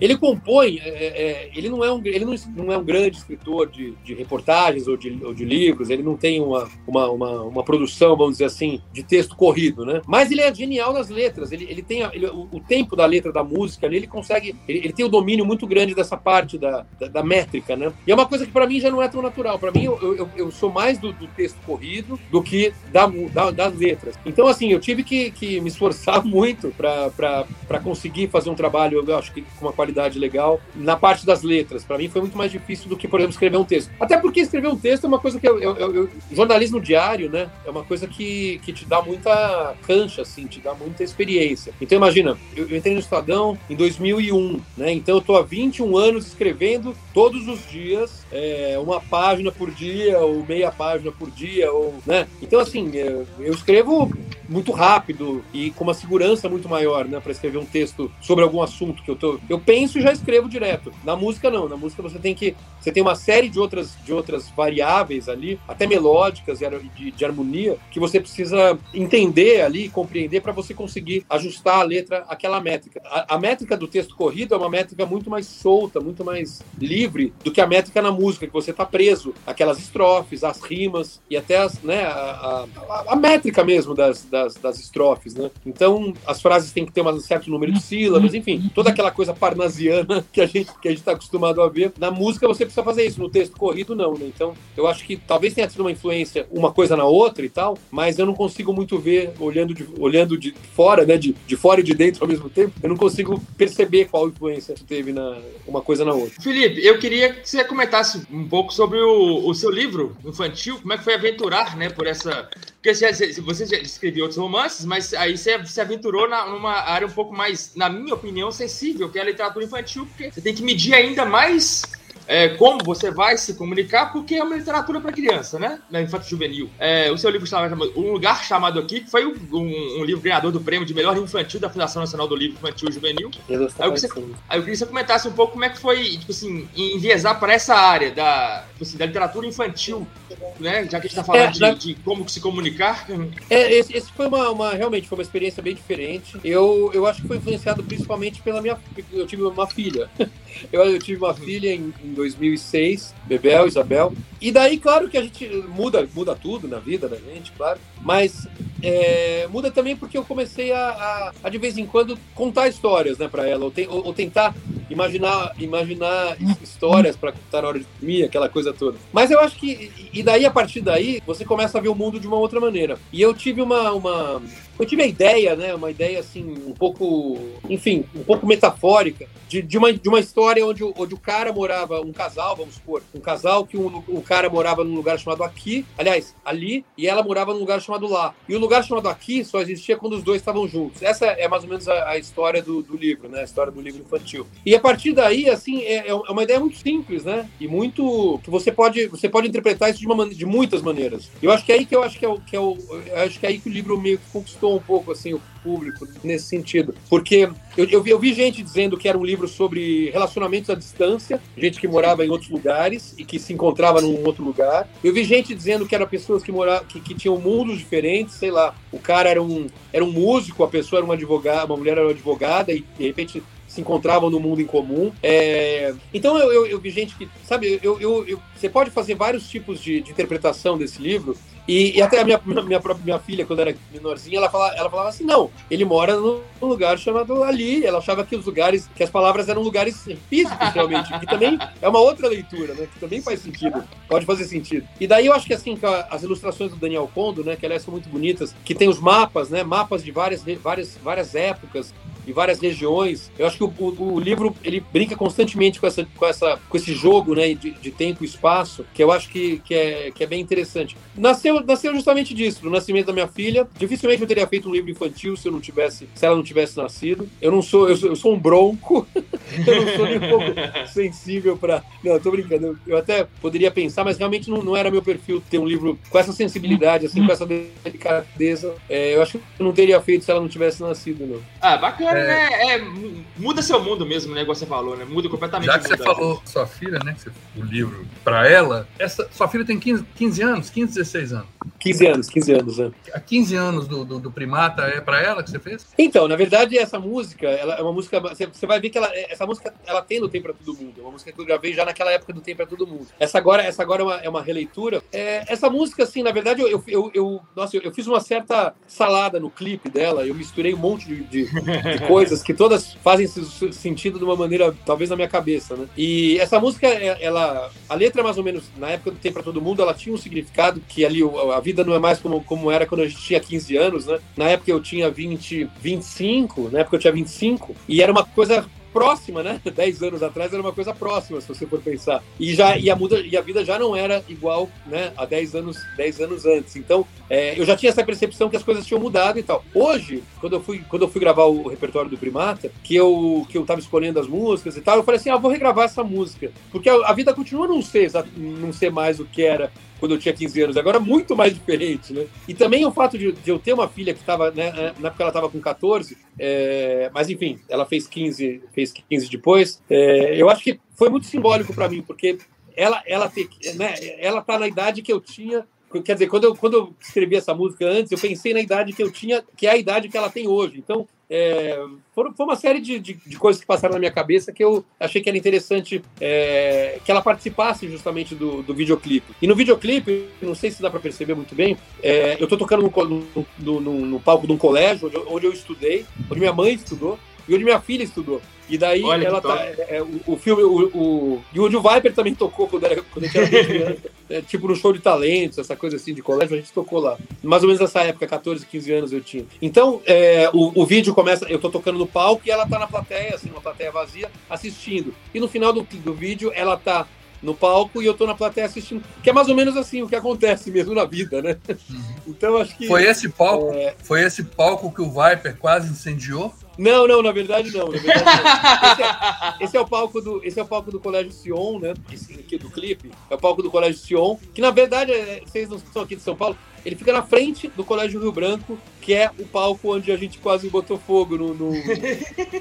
ele compõe, é, é, ele, não é um, ele não, não é um grande escritor de, de reportagens ou de, ou de livros, ele não tem uma, uma, uma, uma, produção, vamos dizer assim, de texto corrido, né? Mas ele é genial nas letras. Ele, ele tem a, ele, o, tempo da letra da música, ele, consegue. Ele, ele, tem o domínio muito grande dessa parte da, da, da métrica, né? E é uma coisa que para mim já não é tão natural. Para mim, eu, eu, eu, sou mais do, do, texto corrido do que da, da, das letras. Então, assim, eu tive que, que me esforçar (laughs) muito para conseguir fazer um trabalho, eu acho que com uma qualidade legal, na parte das letras. Para mim foi muito mais difícil do que, por exemplo, escrever um texto. Até porque escrever um texto é uma coisa que eu, eu, jornalismo diário, né, é uma coisa que, que te dá muita cancha, assim, te dá muita experiência. Então, imagina, eu, eu entrei no Estadão em 2001, né, então eu tô há 21 anos escrevendo todos os dias, é, uma página por dia, ou meia página por dia, ou, né, então, assim, eu, eu escrevo muito rápido e com uma segurança muito maior, né, para escrever um texto sobre algum assunto que eu tô, eu penso e já escrevo direto. Na música não, na música você tem que, você tem uma série de outras de outras variáveis ali, até melódicas melódicas de, de harmonia que você precisa entender ali, compreender para você conseguir ajustar a letra àquela métrica. A, a, métrica do texto corrido é uma métrica muito mais solta, muito mais livre do que a métrica na música, que você está preso aquelas estrofes, as rimas e até as, né, a, a, a métrica mesmo das, das das, das estrofes, né? Então, as frases têm que ter um certo número de sílabas, enfim, toda aquela coisa parnasiana (laughs) que a gente que a gente está acostumado a ver. Na música você precisa fazer isso, no texto corrido não, né? Então, eu acho que talvez tenha sido uma influência uma coisa na outra e tal, mas eu não consigo muito ver olhando de, olhando de fora, né, de, de fora e de dentro ao mesmo tempo, eu não consigo perceber qual influência teve na uma coisa na outra. Felipe, eu queria que você comentasse um pouco sobre o, o seu livro infantil, como é que foi aventurar, né, por essa porque você, você já escreveu outros romances, mas aí você se aventurou na, numa área um pouco mais, na minha opinião, sensível, que é a literatura infantil, porque você tem que medir ainda mais é, como você vai se comunicar, porque é uma literatura para criança, né? Na infanto juvenil. É, o seu livro chamado Um Lugar Chamado Aqui, que foi um, um, livro ganhador do prêmio de melhor infantil da Fundação Nacional do Livro Infantil e Juvenil. Aí eu, você, aí eu queria que você comentasse um pouco como é que foi, tipo assim, enviesar para essa área da, tipo assim, da literatura infantil, né? Já que a gente está falando é, de, na... de, como se comunicar. É, esse, esse foi uma, uma, realmente foi uma experiência bem diferente. Eu, eu acho que foi influenciado principalmente pela minha, eu tive uma filha. (laughs) Eu, eu tive uma filha em, em 2006, Bebel, Isabel. E daí, claro que a gente muda, muda tudo na vida da gente, claro. Mas é, muda também porque eu comecei a, a, a, de vez em quando contar histórias, né, para ela, ou, te, ou, ou, tentar imaginar, imaginar histórias para contar na hora de dormir, aquela coisa toda. Mas eu acho que e daí a partir daí você começa a ver o mundo de uma outra maneira. E eu tive uma, uma eu tive a ideia, né, uma ideia assim um pouco, enfim, um pouco metafórica de, de, uma, de uma história onde, onde o cara morava, um casal, vamos supor, um casal que um, o cara morava num lugar chamado aqui, aliás, ali, e ela morava num lugar chamado lá. E o lugar chamado aqui só existia quando os dois estavam juntos. Essa é mais ou menos a, a história do, do, livro, né? A história do livro infantil. E a partir daí, assim, é, é uma ideia muito simples, né? E muito que você pode você pode interpretar isso de, uma, de muitas maneiras. Eu acho que é aí que eu acho que é o que é o, acho que é aí que o livro meio que conquistou um pouco assim o público nesse sentido. Porque eu, eu, vi, eu vi gente dizendo que era um livro sobre relacionamentos à distância, gente que morava em outros lugares e que se encontrava num outro lugar. Eu vi gente dizendo que eram pessoas que, moravam, que, que tinham mundos diferentes, sei lá. O cara era um, era um músico, a pessoa era uma advogada, uma mulher era uma advogada e de repente se encontravam no mundo em comum. É... Então eu, eu, eu, vi gente que, sabe, eu, eu, você pode fazer vários tipos de, de interpretação desse livro e, e, até a minha, minha, própria, minha filha, quando era menorzinha, ela falava, ela falava assim: não, ele mora num lugar chamado ali. Ela achava que os lugares, que as palavras eram lugares físicos, realmente, que também é uma outra leitura, né? Que também faz sentido, pode fazer sentido. E daí eu acho que assim, as ilustrações do Daniel Kondo, né, que aliás são muito bonitas, que tem os mapas, né? Mapas de várias, várias, várias épocas, e várias regiões. Eu acho que o, o, o, livro ele brinca constantemente com, essa, com, essa, com esse jogo né, de, de tempo e espaço, que eu acho que, que, é, que é bem interessante. Nasceu, nasceu justamente disso, no nascimento da minha filha. Dificilmente eu teria feito um livro infantil se eu não tivesse, se ela não tivesse nascido. Eu não sou, eu sou, eu sou um bronco, (laughs) eu não sou nem um pouco (laughs) sensível para. Não, eu tô brincando. Eu, eu, até poderia pensar, mas realmente não, não era meu perfil ter um livro com essa sensibilidade, assim, com essa delicadeza. É, eu acho que eu não teria feito se ela não tivesse nascido, não. Ah, bacana é... Né? é, muda seu mundo mesmo, né? Igual você falou, né? Muda completamente. Já que você falou sua filha, né? O livro para ela, essa, sua filha tem 15, 15 anos, 15, 16 anos. 15 anos, 15 anos, né? Há 15 anos do, do, do Primata é para ela que você fez? Então, na verdade, essa música, ela é uma música. Você vai ver que ela, essa música ela tem no Tem para Todo Mundo. É uma música que eu gravei já naquela época do Tem para Todo Mundo. Essa agora, essa agora é, uma, é uma releitura. É, essa música, assim, na verdade, eu, eu, eu, nossa, eu, eu, fiz uma certa salada no clipe dela. Eu misturei um monte de, de, de (laughs) coisas que todas fazem sentido de uma maneira, talvez na minha cabeça, né? E essa música, é, ela, a letra mais ou menos na época do Tem para Todo Mundo, ela tinha um significado que ali a vida não é mais como, como era quando a gente tinha 15 anos, né? Na época eu tinha 20, 25, na época eu tinha 25, e era uma coisa próxima, né? (laughs) 10 anos atrás era uma coisa próxima, se você for pensar. E já e a, muda, e a vida já não era igual, né, há 10 anos, 10 anos antes. Então, é, eu já tinha essa percepção que as coisas tinham mudado e tal. Hoje, quando eu fui, quando eu fui gravar o repertório do Primata, que eu que eu tava escolhendo as músicas e tal, eu falei assim: "Ah, vou regravar essa música", porque a, a vida continua não ser não ser mais o que era quando eu tinha 15 anos, agora muito mais diferente, né? E também o fato de, de eu ter uma filha que estava, né, na época ela estava com 14, é, mas enfim, ela fez 15, fez 15 depois, é, eu acho que foi muito simbólico para mim, porque ela, ela, né, ela tá na idade que eu tinha Quer dizer, quando eu, quando eu escrevi essa música antes, eu pensei na idade que eu tinha, que é a idade que ela tem hoje. Então, é, foi uma série de, de, de, coisas que passaram na minha cabeça que eu achei que era interessante é, que ela participasse justamente do, do videoclipe. E no videoclipe, não sei se dá para perceber muito bem, é, eu estou tocando no, no, no, no, palco de um colégio onde, onde eu estudei, onde minha mãe estudou e onde minha filha estudou. E daí Olha, ela tá. É, é, o, o, filme, o, o, e o Viper também tocou quando, era, quando a gente era criança. é, tipo no show de talentos, essa coisa assim de colégio, a gente tocou lá. Mais ou menos nessa época, 14, 15 anos eu tinha. Então, é, o, o vídeo começa, eu tô tocando no palco e ela tá na plateia, assim, uma plateia vazia, assistindo. E no final do, do vídeo, ela tá no palco e eu tô na plateia assistindo. Que é mais ou menos assim o que acontece mesmo na vida, né? Uhum. Então acho que. Foi esse palco, é... foi esse palco que o Viper quase incendiou? Não, não, na verdade não. Na verdade, não. Esse, é, esse, é, o palco do, esse é o palco do Colégio Sion, né? Esse aqui do clipe. É o palco do Colégio Sion, que na verdade, é, vocês não são aqui de São Paulo, ele fica na frente do Colégio Rio Branco, que é o palco onde a gente quase botou fogo no, no,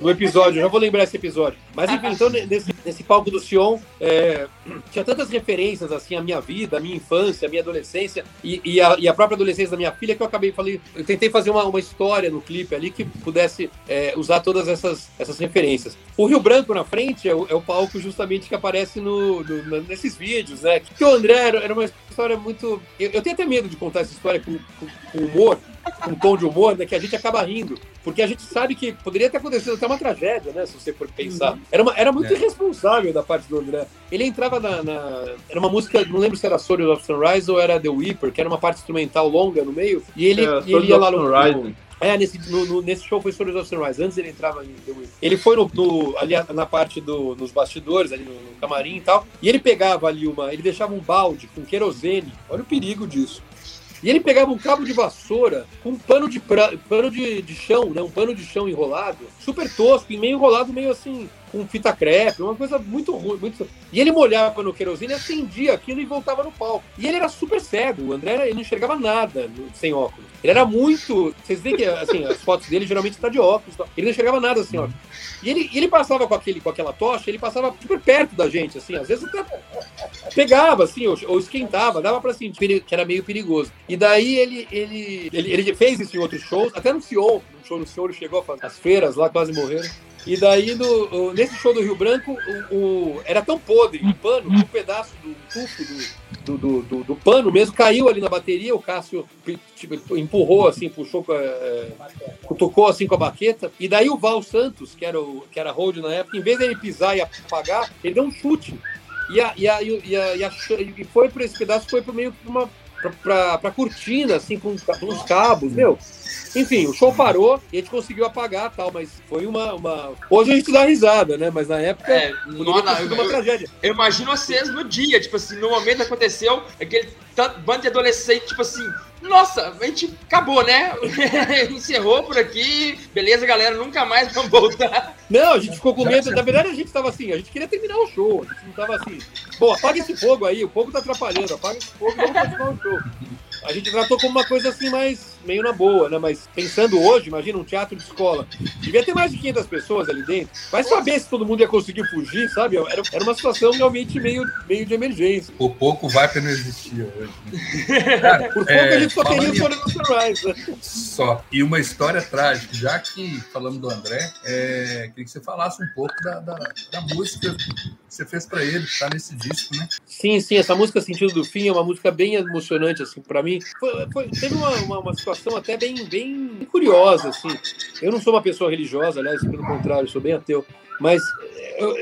no episódio. Eu já vou lembrar esse episódio. Mas enfim, então nesse, nesse palco do Sion, é, tinha tantas referências assim à minha vida, à minha infância, à minha adolescência e, e, a, e a própria adolescência da minha filha que eu acabei falei, eu tentei fazer uma, uma história no clipe ali que pudesse é, usar todas essas, essas referências. O Rio Branco na frente é o, é o palco justamente que aparece no, no, nesses vídeos, né? Que o André era, uma história muito. Eu, eu tenho até medo de contar essa história com, com, com humor, com um tom de humor, né, que a gente acaba rindo. Porque a gente sabe que poderia ter acontecido até uma tragédia, né? Se você for pensar. Uhum. Era, uma, era muito é. irresponsável da parte do André. Ele entrava na, na, Era uma música, não lembro se era Story of Sunrise ou era The Weeper, que era uma parte instrumental longa no meio. E ele, é, e ele ia lá no. Sunrise. É, nesse, no, no, nesse show foi Stories of Sunrise. Antes ele entrava em The Weeper. Ele foi no, no, ali na parte do, nos bastidores, ali no, no, camarim e tal. E ele pegava ali uma. Ele deixava um balde com querosene. Olha o perigo disso. E ele pegava um cabo de vassoura com um pano de, pra, pano de, de chão, né? Um pano de chão enrolado, super tosco, e meio enrolado, meio assim, com fita crepe, uma coisa muito ruim. Muito... E ele molhava no querosene, acendia aquilo e voltava no palco. E ele era super cego, o André ele não enxergava nada sem óculos. Ele era muito. Vocês veem que assim, as fotos dele geralmente está de óculos. Ele não enxergava nada assim, ó. E ele, ele passava com, aquele, com aquela tocha, ele passava super perto da gente, assim, às vezes até pegava, assim, ou, ou esquentava, dava pra sentir que era meio perigoso. E daí ele, ele, ele, ele fez isso em outros shows, até no Sion, no show no Sion, ele chegou a fazer as feiras lá, quase morreram. E daí, no, nesse show do Rio Branco, o, o era tão podre o pano, um pedaço do tufo do, do, do, do, pano mesmo caiu ali na bateria. O Cássio tipo, empurrou assim, puxou, é, tocou assim com a baqueta. E daí o Val Santos, que era, o, que era hold na época, em vez dele pisar e apagar, ele deu um chute. E, a, e, a, e, a, e, a, e foi por esse pedaço, foi por meio para uma pra, pra, pra, cortina, assim, com, com uns cabos, meu. Enfim, o show parou e a gente conseguiu apagar tal, mas foi uma. uma... Hoje a gente dá risada, né? Mas na época é, não, não, uma eu, tragédia. Eu imagino vocês no dia, tipo assim, no momento que aconteceu, aquele bando de adolescente, tipo assim, nossa, a gente acabou, né? (laughs) Encerrou por aqui. Beleza, galera, nunca mais vamos voltar. Não, a gente ficou com medo. Na verdade, a gente tava assim, a gente queria terminar o show. A gente não tava assim, pô, apaga esse fogo aí, o fogo tá atrapalhando, apaga esse fogo e vamos continuar o show. A gente tratou como uma coisa assim mais meio na boa, né? Mas pensando hoje, imagina um teatro de escola. Devia ter mais de 500 pessoas ali dentro. Vai saber se todo mundo ia conseguir fugir, sabe? Era, era uma situação realmente meio, meio de emergência. Por pouco o Viper não existia hoje. (laughs) Cara, Por pouco é, a gente só teria o Sunrise. Né? Só. E uma história trágica. Já que falamos do André, é, queria que você falasse um pouco da, da, da música que você fez para ele, que tá nesse disco, né? Sim, sim. Essa música Sentido do Fim é uma música bem emocionante, assim, para mim. Foi, foi, teve uma, uma, uma situação até bem, bem curiosa, assim. Eu não sou uma pessoa religiosa, aliás, pelo contrário, sou bem ateu. Mas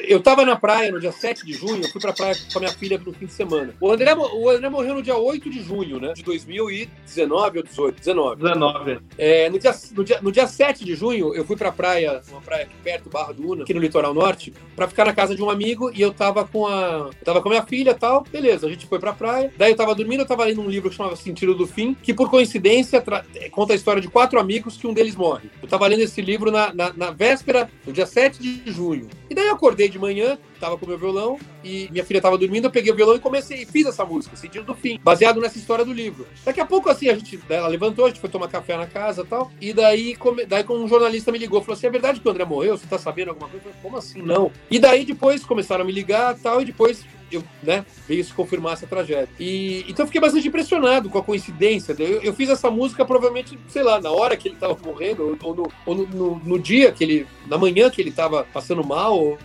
eu estava na praia no dia 7 de junho, eu fui pra praia com a minha filha no fim de semana. O André, o André morreu no dia 8 de junho, né? De 2019 ou 18? 19. 19. É, no, dia, no, dia, no dia 7 de junho, eu fui pra praia, uma praia aqui perto, Barra do Una, aqui no litoral norte, pra ficar na casa de um amigo e eu tava com a. Eu tava com a minha filha e tal, beleza, a gente foi pra praia. Daí eu tava dormindo, eu tava lendo um livro que chamava Sentido do Fim, que por coincidência tra... conta a história de quatro amigos que um deles morre. Eu tava lendo esse livro na, na, na véspera, no dia 7 de junho. E daí eu acordei de manhã, tava com meu violão, e minha filha tava dormindo, eu peguei o violão e comecei, fiz essa música, Sentido do Fim, baseado nessa história do livro. Daqui a pouco, assim, a gente, ela levantou, a gente foi tomar café na casa e tal, e daí, come, daí um jornalista me ligou, falou assim, é verdade que o André morreu? Você tá sabendo alguma coisa? Eu falei, como assim, não? E daí depois começaram a me ligar e tal, e depois eu, né, veio se confirmar essa tragédia. E, então eu fiquei bastante impressionado com a coincidência. Eu, eu, fiz essa música provavelmente, sei lá, na hora que ele estava morrendo, ou, no, ou no, no, no, dia que ele, na manhã que ele estava passando mal, ou,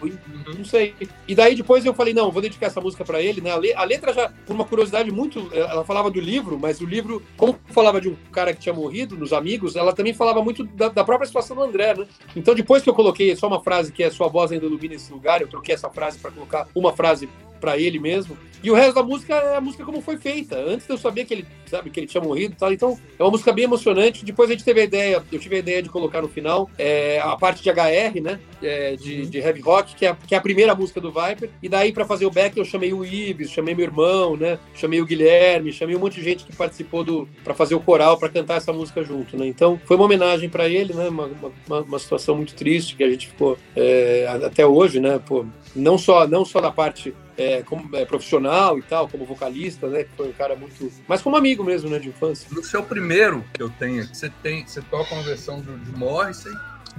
não sei. E daí depois eu falei, não, vou dedicar essa música para ele, né? A, letra já, por uma curiosidade muito, ela falava do livro, mas o livro, como falava de um cara que tinha morrido, nos amigos, ela também falava muito da, da própria situação do André, né? Então depois que eu coloquei só uma frase que é sua voz ainda ilumina esse lugar, eu troquei essa frase para colocar uma frase para ele mesmo. E o resto da música é a música como foi feita. Antes eu saber que ele, sabe, que ele tinha morrido e tal. Então, é uma música bem emocionante. Depois a gente teve a ideia, eu tive a ideia de colocar no final é, a parte de HR, né? É, de, uhum. de, heavy rock, que é, que é a primeira música do Viper. E daí, para fazer o back, eu chamei o Ives, chamei meu irmão, né? Chamei o Guilherme, chamei um monte de gente que participou do para fazer o coral, para cantar essa música junto, né? Então, foi uma homenagem para ele, né? Uma, uma, uma, situação muito triste que a gente ficou é, até hoje, né? Pô, não só não só na parte é, como, é, profissional e tal, como vocalista, né? Que foi um cara muito. Mas como amigo mesmo, né? De infância. No seu primeiro que eu tenho, você tem. Você toca uma versão de Morrissey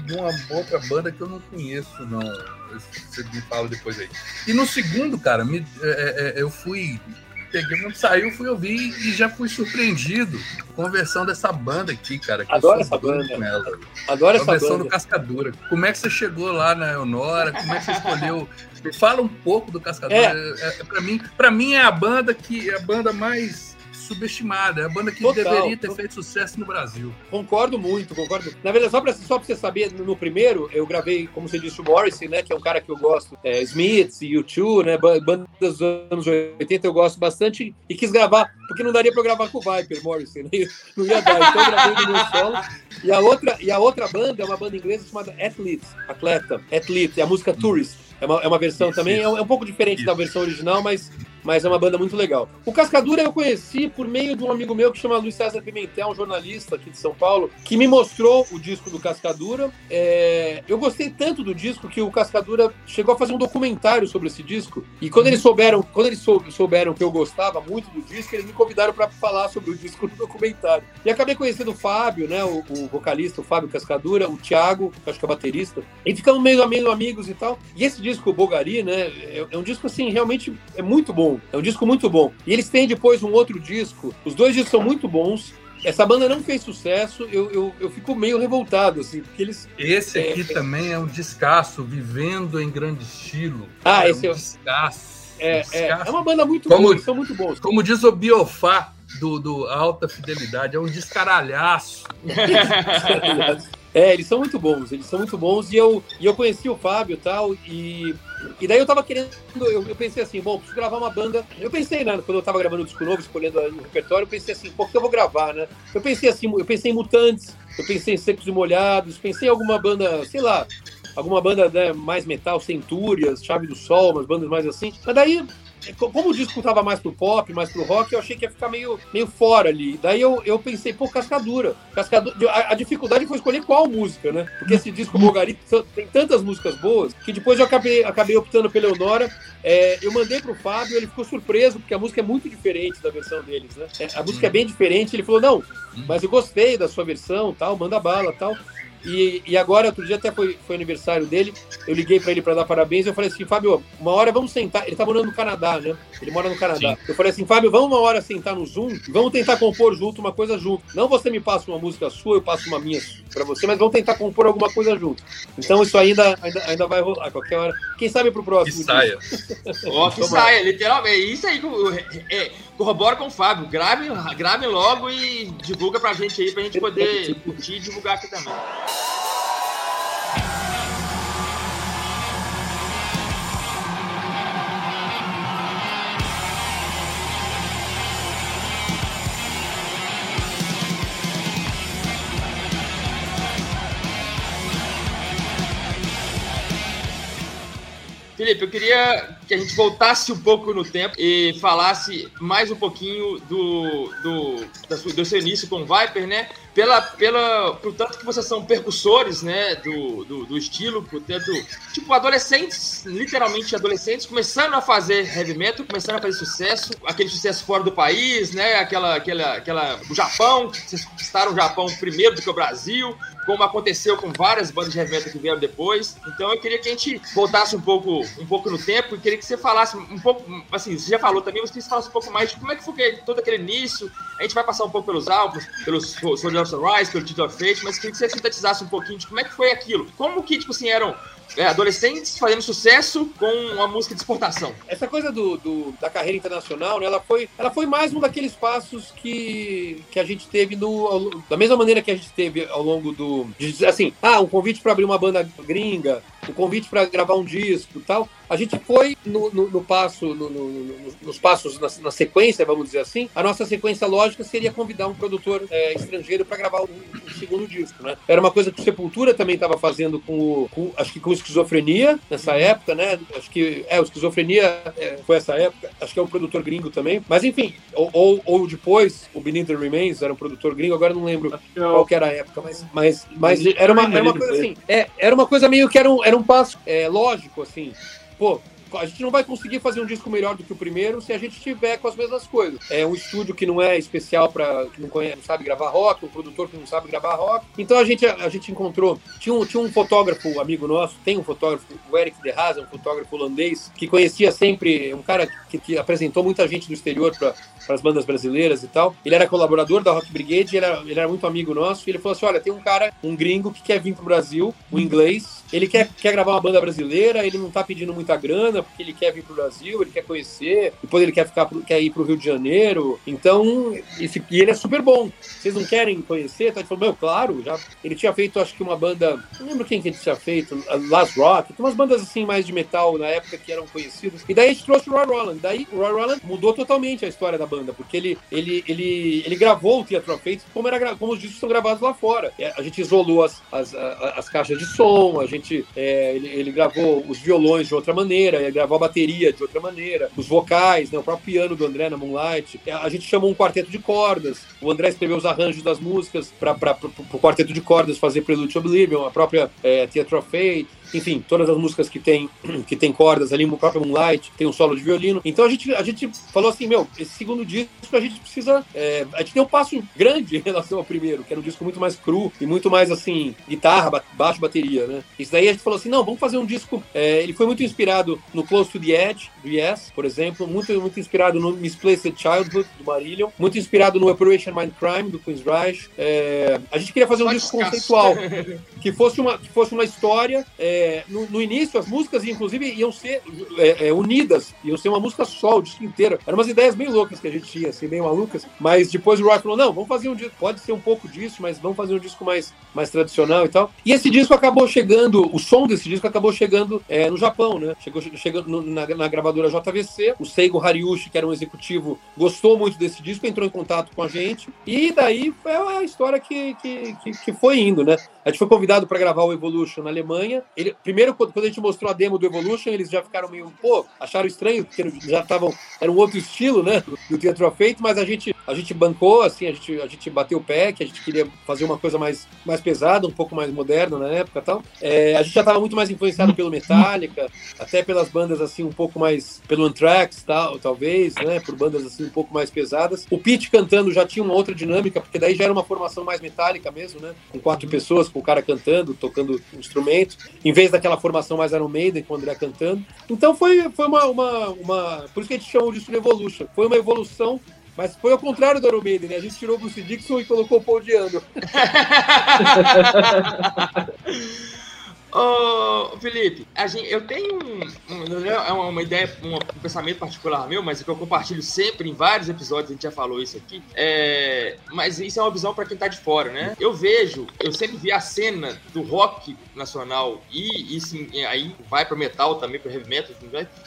de uma outra banda que eu não conheço, não. Você me fala depois aí. E no segundo, cara, me, é, é, é eu fui peguei quando saiu, fui ouvir e já fui surpreendido com a versão dessa banda aqui, cara. Adoro essa banda. Ela. Adoro essa a versão banda. do Cascadura. Como é que você chegou lá na Eonora? Como é que você escolheu? Fala um pouco do Cascadura. É. É, é, para mim, para mim é a banda que é a banda mais subestimada. É a banda que Total. deveria ter feito sucesso no Brasil. Concordo muito, concordo. Na verdade, só pra, só pra você saber, no primeiro, eu gravei, como você disse, o Morrissey, né? Que é um cara que eu gosto. É, Smiths, U2, né? Bandas dos anos 80 eu gosto bastante. E quis gravar, porque não daria pra eu gravar com o Viper, Morrissey. Né? (laughs) Não ia dar. Então eu gravei no meu solo. E a, outra, e a outra banda é uma banda inglesa chamada Athlete, Atleta, Athlete, é a música Tourist. É uma, é uma versão isso, também, isso. É, um, é um pouco diferente isso. da versão original, mas mas é uma banda muito legal. O Cascadura eu conheci por meio de um amigo meu que chama Luiz César Pimentel, um jornalista aqui de São Paulo, que me mostrou o disco do Cascadura. É... Eu gostei tanto do disco que o Cascadura chegou a fazer um documentário sobre esse disco. E quando eles souberam, quando eles souberam que eu gostava muito do disco, eles me convidaram para falar sobre o disco no documentário. E acabei conhecendo o Fábio, né, o, o vocalista, o Fábio Cascadura, o Thiago, acho que é baterista. E ficamos meio, meio amigos e tal. E esse disco, o Bogari, né, é, é um disco assim, realmente é muito bom bom. É um disco muito bom. E eles têm depois um outro disco. Os dois discos são muito bons. Essa banda não fez sucesso, eu, eu, eu fico meio revoltado, assim, porque eles. Esse aqui é, também é um descasso, vivendo em grande estilo. Ah, é esse um é. Descasso. É, é, é, uma banda muito como, boa, são muito bons. Como diz o Biofá do, do Alta Fidelidade, é um descaralhaço. (laughs) É, eles são muito bons, eles são muito bons. E eu, e eu conheci o Fábio e tal, e, e daí eu tava querendo. Eu, eu, pensei assim, bom, preciso gravar uma banda. Eu pensei, né, quando eu tava gravando o disco novo, escolhendo o repertório, eu pensei assim, por que eu vou gravar, né? Eu pensei assim, eu pensei em Mutantes, eu pensei em Secos e Molhados, pensei em alguma banda, sei lá, alguma banda né, mais metal, Centúrias, Chave do Sol, umas bandas mais assim. Mas daí como o disco tava mais pro pop, mais pro rock, eu achei que ia ficar meio, meio fora ali. Daí eu, eu pensei, pô, Cascadura. Cascadura a, a, dificuldade foi escolher qual música, né? Porque esse disco Bulgari tem tantas músicas boas que depois eu acabei, acabei optando pela Eudora. É, eu mandei pro Fábio, ele ficou surpreso, porque a música é muito diferente da versão deles, né? É, a música é bem diferente. Ele falou, não, mas eu gostei da sua versão, tal, manda bala, tal. E, e agora, outro dia até foi, foi aniversário dele, eu liguei para ele para dar parabéns, eu falei assim, Fábio, uma hora vamos sentar, ele tá morando no Canadá, né? Ele mora no Canadá. Sim. Eu falei assim, Fábio, vamos uma hora sentar no Zoom, vamos tentar compor junto uma coisa junto. Não você me passa uma música sua, eu passo uma minha para você, mas vamos tentar compor alguma coisa junto. Então isso ainda, ainda, ainda vai rolar, qualquer hora. Quem sabe pro próximo. Que saia. Ó, que (laughs) saia, literalmente. Isso aí é, corrobora com o Fábio. Grave, grave logo e divulga pra gente aí, pra gente poder curtir e divulgar aqui também. Felipe, eu queria que a gente voltasse um pouco no tempo e falasse mais um pouquinho do, do, do seu início com o Viper, né? pela, pela, por tanto que vocês são percussores, né, do, do, do estilo, portanto, tipo, adolescentes, literalmente adolescentes, começando a fazer heavy metal, começando a fazer sucesso, aquele sucesso fora do país, né, aquela, aquela, aquela, o Japão, vocês conquistaram o Japão primeiro do que o Brasil, como aconteceu com várias bandas de heavy metal que vieram depois. Então eu queria que a gente voltasse um pouco, um pouco no tempo e queria que você falasse um pouco, assim, você já falou também, mas que você falasse um pouco mais de como é que foi todo aquele início. A gente vai passar um pouco pelos álbuns, pelos Soldier of Sunrise, pelo Title of Fate, mas queria que você sintetizasse um pouquinho de como é que foi aquilo. Como que, tipo assim, eram é, adolescentes fazendo sucesso com uma música de exportação. Essa coisa do, do, da carreira internacional, né, ela, foi, ela foi mais um daqueles passos que, que a gente teve no, da mesma maneira que a gente teve ao longo do. De, assim, ah, um convite para abrir uma banda gringa, um convite para gravar um disco tal. A gente foi no, no, no passo, no, nos passos na, na, sequência, vamos dizer assim. A nossa sequência lógica seria convidar um produtor é, estrangeiro para gravar um, um, segundo disco, né? Era uma coisa que o Sepultura também estava fazendo com, o, com, acho que com esquizofrenia nessa época, né? Acho que é o esquizofrenia é, foi essa época. Acho que é um produtor gringo também. Mas enfim, ou, ou, ou depois o Beneath the Remains era um produtor gringo. Agora não lembro que qual era a época, mas mas, mas era uma, era uma coisa assim. É, era uma coisa meio que era um, era um passo é, lógico assim pô, a gente não vai conseguir fazer um disco melhor do que o primeiro se a gente tiver com as mesmas coisas. É um estúdio que não é especial para que não, conhece, não sabe gravar rock, um produtor que não sabe gravar rock. Então a gente, a gente encontrou. Tinha um, tinha um fotógrafo amigo nosso, tem um fotógrafo, o Eric De Haas, um fotógrafo holandês, que conhecia sempre, um cara que, que apresentou muita gente do exterior para as bandas brasileiras e tal. Ele era colaborador da Rock Brigade, ele era, ele era muito amigo nosso, e ele falou assim: olha, tem um cara, um gringo que quer vir pro Brasil, um inglês, ele quer, quer gravar uma banda brasileira, ele não tá pedindo muita grana, porque ele quer vir pro Brasil, ele quer conhecer, depois ele quer ficar quer ir pro Rio de Janeiro. Então, esse, e ele é super bom. Vocês não querem conhecer? Então ele falou, meu, claro, já. Ele tinha feito, acho que uma banda. Não lembro quem que ele tinha feito, Last Rock, umas bandas assim mais de metal na época que eram conhecidas. E daí a gente trouxe o Roy Roland. Daí o Roy Roland mudou totalmente a história da banda, porque ele, ele, ele, ele gravou o Teatro Feito como, era, como os discos são gravados lá fora. A gente isolou as, as, as, as caixas de som, a gente. É, ele, ele gravou os violões de outra maneira, ele gravou a bateria de outra maneira, os vocais, né, o próprio piano do André na Moonlight. A gente chamou um quarteto de cordas. O André escreveu os arranjos das músicas para o quarteto de cordas fazer Prelude to Oblivion, a própria é, Theatre of Fate enfim, todas as músicas que tem, (clears throat) que tem cordas ali, o próprio Moonlight, tem um solo de violino. Então a gente, a gente falou assim, meu, esse segundo disco a gente precisa. É, a gente tem um passo grande (laughs) em relação ao primeiro, que era um disco muito mais cru e muito mais assim, guitarra, baixo, bateria, né? Isso daí a gente falou assim, não, vamos fazer um disco. É, ele foi muito inspirado no Close to the Edge, do Yes, por exemplo, muito, muito inspirado no Misplaced Childhood, do Marillion, muito inspirado no Operation Mindcrime, do Queen's Rush. É, a gente queria fazer um disco conceitual, (laughs) que fosse uma, que fosse uma história. É, no, no, início, as músicas, inclusive, iam ser é, é, unidas, iam ser uma música só, o disco inteiro. Eram umas ideias bem loucas que a gente tinha, assim, bem malucas. Mas depois o Roy falou: não, vamos fazer um disco, pode ser um pouco disso, mas vamos fazer um disco mais, mais tradicional e tal. E esse disco acabou chegando, o som desse disco acabou chegando é, no Japão, né? Chegou chegando na, na, gravadora JVC. O Seigo Hariushi, que era um executivo, gostou muito desse disco, entrou em contato com a gente. E daí foi a história que, que, que, que foi indo, né? A gente foi convidado para gravar o Evolution na Alemanha. Ele, primeiro, quando a gente mostrou a demo do Evolution, eles já ficaram meio, pô, acharam estranho, porque já estavam, era um outro estilo, né, do Teatro Feito, mas a gente, a gente bancou, assim, a gente, a gente bateu o pé, que a gente queria fazer uma coisa mais, mais pesada, um pouco mais moderna na época e tal. É, a gente já estava muito mais influenciado pelo Metallica, até pelas bandas, assim, um pouco mais, pelo Anthrax, tal, talvez, né, por bandas, assim, um pouco mais pesadas. O Pete cantando já tinha uma outra dinâmica, porque daí já era uma formação mais metálica mesmo, né, com quatro pessoas, com o cara cantando, tocando instrumento, em vez daquela formação mais Iron Maiden com o André cantando. Então foi, foi uma, uma, uma. Por isso que a gente chama disso de Evolution. Foi uma evolução mas foi ao contrário do Iron Maiden, né? A gente tirou o Bruce Dixon e colocou o Paul Diano. (laughs) Ô, Felipe, gente, eu tenho um, um, é uma ideia, um, um, pensamento particular meu, mas é que eu compartilho sempre em vários episódios, a gente já falou isso aqui. É, mas isso é uma visão para quem tá de fora, né? Eu vejo, eu sempre vi a cena do rock nacional e, e sim, aí vai pro metal também, pro heavy metal,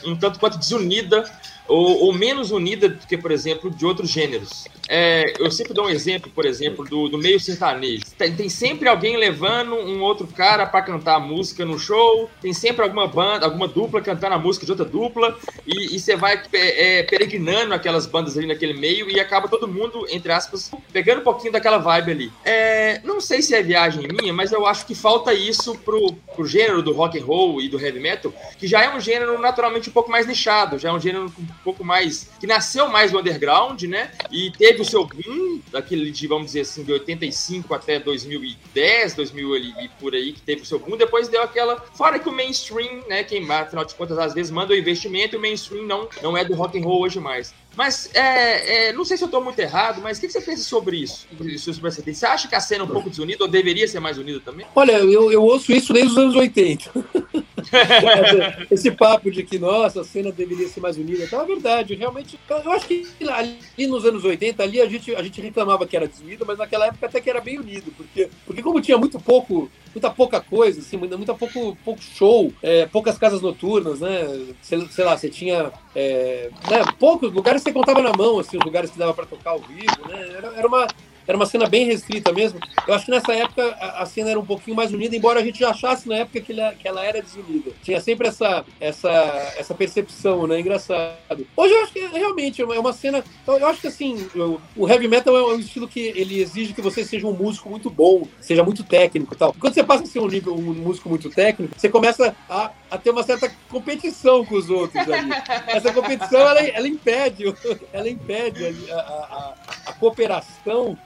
um tanto quanto desunida ou, ou, menos unida do que, por exemplo, de outros gêneros. É, eu sempre dou um exemplo, por exemplo, do, do meio sertanejo. Tem, tem sempre alguém levando um outro cara para cantar a música música no show, tem sempre alguma banda, alguma dupla cantando a música de outra dupla, e, você vai é, peregrinando aquelas bandas ali naquele meio e acaba todo mundo, entre aspas, pegando um pouquinho daquela vibe ali. É, não sei se é viagem minha, mas eu acho que falta isso pro, pro gênero do rock and roll e do heavy metal, que já é um gênero naturalmente um pouco mais nichado, já é um gênero um pouco mais. que nasceu mais do underground, né? E teve o seu boom, daquele de, vamos dizer assim, de 85 até 2010, 2000 e por aí, que teve o seu boom. Depois deu aquela. Fora que o mainstream, né? Quem, afinal de contas, às vezes manda o investimento e o mainstream não, não é do rock and roll hoje mais. Mas é, é, não sei se eu estou muito errado, mas o que você pensa sobre isso? Você acha que a cena é um pouco desunida ou deveria ser mais unida também? Olha, eu, eu ouço isso desde os anos 80. (laughs) (laughs) Esse papo de que, nossa, a cena deveria ser mais unida. Então, é verdade, realmente. Eu acho que ali nos anos 80, ali a gente, a gente reclamava que era desunida, mas naquela época até que era bem unido. Porque, porque como tinha muito pouco, muita pouca coisa, assim, muita pouco, pouco show, é, poucas casas noturnas, né? Sei, sei lá, você tinha é, né, poucos lugares você contava na mão, assim, os lugares que dava para tocar ao vivo, né? Era, era uma era uma cena bem restrita mesmo. Eu acho que nessa época a, a cena era um pouquinho mais unida, embora a gente já achasse na época que, ele, que ela era desunida. Tinha sempre essa, essa, essa percepção, né? Engraçado. Hoje eu acho que realmente é uma cena. Eu acho que assim, o heavy metal é um estilo que ele exige que você seja um músico muito bom, seja muito técnico e tal. Quando você passa a ser um, nível, um músico muito técnico, você começa a, a ter uma certa competição com os outros ali. Essa competição ela, ela impede, (laughs) ela impede a, a, a cooperação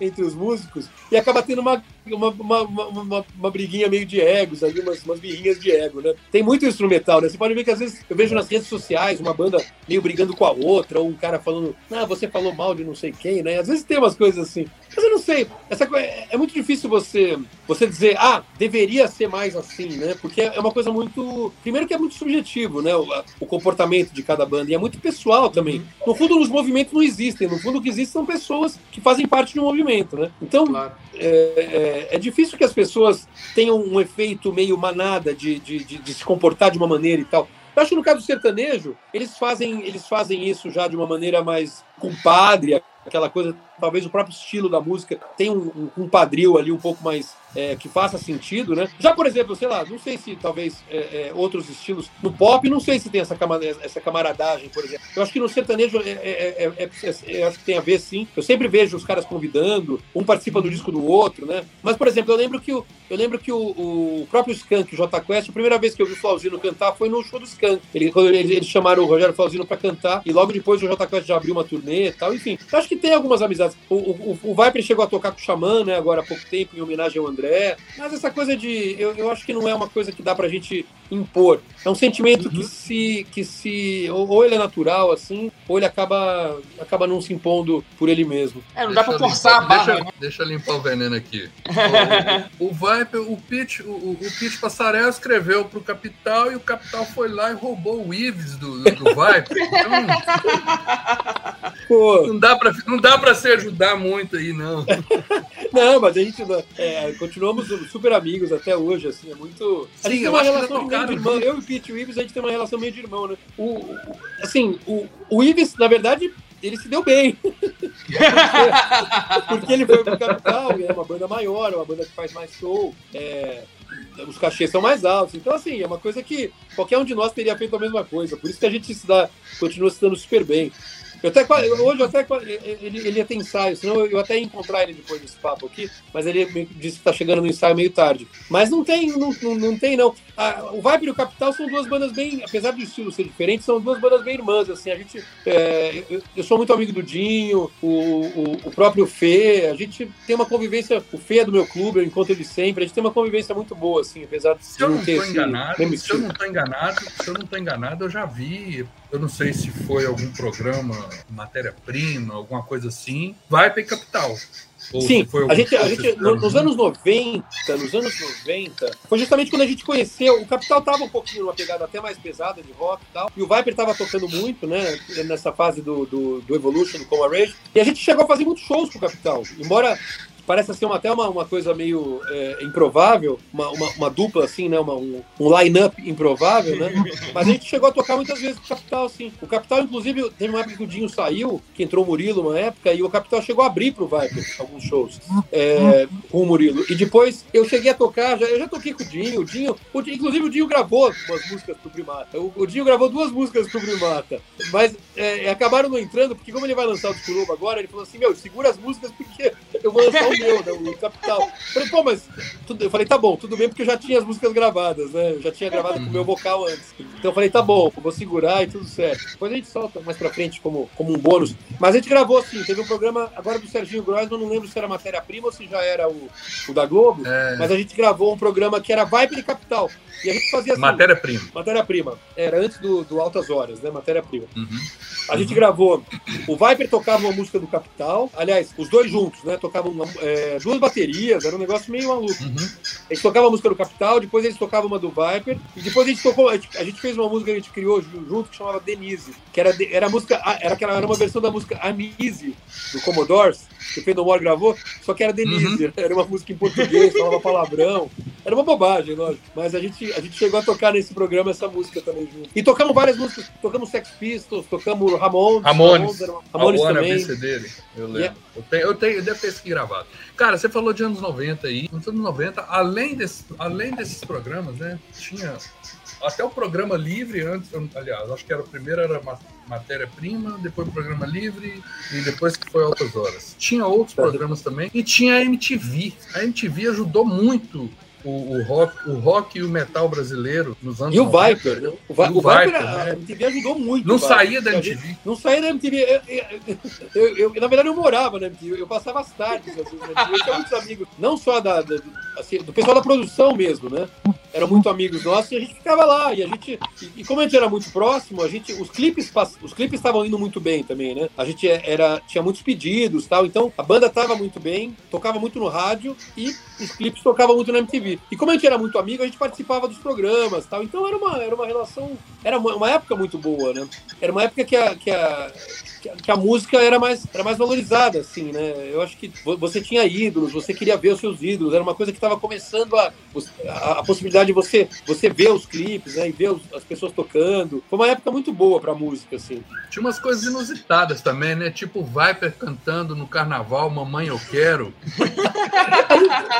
entre os músicos e acaba tendo uma, uma, uma, uma, uma briguinha meio de egos ali, umas, umas birrinhas de ego, né? Tem muito instrumental, né? Você pode ver que às vezes eu vejo nas redes sociais uma banda meio brigando com a outra, ou um cara falando, ah, você falou mal de não sei quem, né? Às vezes tem umas coisas assim. Mas eu não sei, essa é, é muito difícil você, você dizer, ah, deveria ser mais assim, né? Porque é uma coisa muito. Primeiro que é muito subjetivo, né? O, o comportamento de cada banda, e é muito pessoal também. No fundo, os movimentos não existem, no fundo, o que existe são pessoas que fazem parte de um movimento, né? Então, claro. é, é, é, difícil que as pessoas tenham um efeito meio manada de, de, de, de se comportar de uma maneira e tal. Eu acho que no caso do sertanejo, eles fazem, eles fazem isso já de uma maneira mais compadre, aquela coisa, talvez o próprio estilo da música tem um, um, padril ali um pouco mais é, que faça sentido, né? Já, por exemplo, sei lá, não sei se talvez é, é, outros estilos no pop, não sei se tem essa, essa camaradagem, por exemplo. Eu acho que no sertanejo é, é, é, eu acho que tem a ver sim. Eu sempre vejo os caras convidando, um participa do disco do outro, né? Mas, por exemplo, eu lembro que o, eu lembro que o, o próprio Skank, o J Quest, a primeira vez que eu vi o Flauzino cantar foi no show do Skank. Ele, quando eles, eles chamaram o Rogério Flauzino para cantar e logo depois o J Quest já abriu uma turnê e tal. Enfim, eu acho que tem algumas amizades. O, o, o Viper chegou a tocar com o Xamã, né? Agora há pouco tempo, em homenagem ao André. Mas essa coisa de. Eu, eu acho que não é uma coisa que dá pra gente impor. É um sentimento uhum. que se. que se ou, ou, ele é natural, assim, ou ele acaba, acaba não se impondo por ele mesmo. É, não deixa dá pra forçar limpar, a barra. Deixa, né? deixa eu limpar o veneno aqui. (laughs) o, o, Viper, o Pete, o, o Pete Passarel escreveu pro Capital e o Capital foi lá e roubou o Ives do, do, do Viper. (laughs) Então, Pô. Não dá pra, não dá pra se ajudar muito aí, não. (laughs) não, mas a gente é, continuamos super amigos até hoje, assim, é muito. A gente Sim, tem uma relação meio de irmão. Eu e o Pete e o Ives, a gente tem uma relação meio de irmão, né? O, assim, o, o Ives, na verdade, ele se deu bem. porque, (laughs) porque, ele foi pro Capital, é uma banda maior, é uma banda que faz mais show. É, os cachês são mais altos. Então, assim, é uma coisa que qualquer um de nós teria feito a mesma coisa. Por isso que a gente se dá, continua se dando super bem. Eu até, hoje eu até ele, ele ia ter ensaio, senão eu, eu até ia encontrar ele depois desse papo aqui, mas ele disse que está chegando no ensaio meio tarde. Mas não tem, não, não, não tem, não. Ah, o Vibe e o Capital são duas bandas bem, apesar do estilo ser diferente, são duas bandas bem irmãs, assim, a gente, é, eu, eu, sou muito amigo do Dinho, o, o, o, próprio Fê, a gente tem uma convivência, o Fê é do meu clube, eu encontro ele sempre, a gente tem uma convivência muito boa, assim, apesar de se não ter enganado, Se eu não estou enganado, se eu não estou enganado, eu já vi, eu não sei se foi algum programa, matéria-prima, alguma coisa assim, vai para capital. Ou Sim, a gente, a gente nos anos 90, nos anos 90, foi justamente quando a gente conheceu, o Capital tava um pouquinho numa pegada até mais pesada de rock e tal, e o Viper tava tocando muito, né, nessa fase do, do, do Evolution, do Coma Rage, e a gente chegou a fazer muitos shows com o Capital, embora parece assim uma, até uma, uma coisa meio é, improvável, uma, uma, uma, dupla assim, né? Uma, um, um line-up improvável, né? Mas a gente chegou a tocar muitas vezes com o Capital, assim. O Capital, inclusive, teve uma época que o Dinho saiu, que entrou o Murilo uma época, e o Capital chegou a abrir pro Viper alguns shows é, com o Murilo. E depois eu cheguei a tocar, já, eu já toquei com o Dinho, o Dinho, o, inclusive o Dinho gravou umas músicas pro Primata. O, o Dinho gravou duas músicas pro Primata, mas é, acabaram não entrando, porque como ele vai lançar o novo agora, ele falou assim, meu, segura as músicas porque eu vou lançar o meu, né, o Capital. Falei, pô, mas tudo, eu falei, tá bom, tudo bem, porque eu já tinha as músicas gravadas, né? Eu já tinha gravado com o meu vocal antes. Então eu falei, tá bom, vou segurar e tudo certo. Depois a gente solta mais pra frente como, como um bônus. Mas a gente gravou assim, teve um programa agora do Serginho Grossman, não lembro se era matéria-prima ou se já era o, o da Globo, é. mas a gente gravou um programa que era Vibe de Capital. E a gente fazia assim. Matéria-prima. Matéria-prima. Era antes do, do Altas Horas, né? Matéria-prima. Uhum. A gente gravou. O Viper tocava uma música do Capital. Aliás, os dois juntos, né? Tocavam uma, é, duas baterias, era um negócio meio maluco. Uhum. A gente tocava a música do Capital, depois eles tocavam uma do Viper, e depois a gente tocou. A gente, a gente fez uma música que a gente criou junto que chamava Denise, que era, era música. Era, aquela, era uma versão da música Anise, do Commodores, que o Pedro gravou, só que era Denise. Uhum. Era uma música em português, falava palavrão. Era uma bobagem, lógico. Mas a gente, a gente chegou a tocar nesse programa essa música também junto. E tocamos várias músicas. Tocamos Sex Pistols, tocamos Ramones. Ramones. Ramones, Ramones também. dele. Eu lembro. Yeah. Eu, tenho, eu, tenho, eu devo ter isso aqui gravado. Cara, você falou de anos 90 aí. Nos anos 90, além, desse, além desses programas, né? Tinha até o programa livre antes, aliás, acho que era o primeiro era matéria-prima, depois o programa livre e depois que foi altas horas. Tinha outros programas também e tinha a MTV. A MTV ajudou muito o, o, rock, o rock e o metal brasileiro nos anos E o 90. Viper, né? O, o, o Viper, Viper a, né? MTV ajudou muito. Não saía da MTV. Não saía da MTV. Eu, eu, eu, na verdade, eu morava na MTV. Eu passava as tardes assim, na MTV. Eu tinha muitos amigos, não só da, da assim, do pessoal da produção mesmo, né? Eram muito amigos nossos e a gente ficava lá. E a gente. E, como a gente era muito próximo, a gente. Os clipes os clipes estavam indo muito bem também, né? A gente era, tinha muitos pedidos tal. Então a banda estava muito bem, tocava muito no rádio e os clipes tocavam muito na MTV. E como a gente era muito amigo, a gente participava dos programas tal. Então era uma, era uma relação. Era uma, uma época muito boa, né? Era uma época que a, que a que a música era mais, era mais valorizada, assim, né? Eu acho que você tinha ídolos, você queria ver os seus ídolos, era uma coisa que estava começando a, a, a, possibilidade de você, você ver os clipes, né? E ver os, as pessoas tocando. Foi uma época muito boa pra música, assim. Tinha umas coisas inusitadas também, né? Tipo o Viper cantando no carnaval, Mamãe Eu Quero.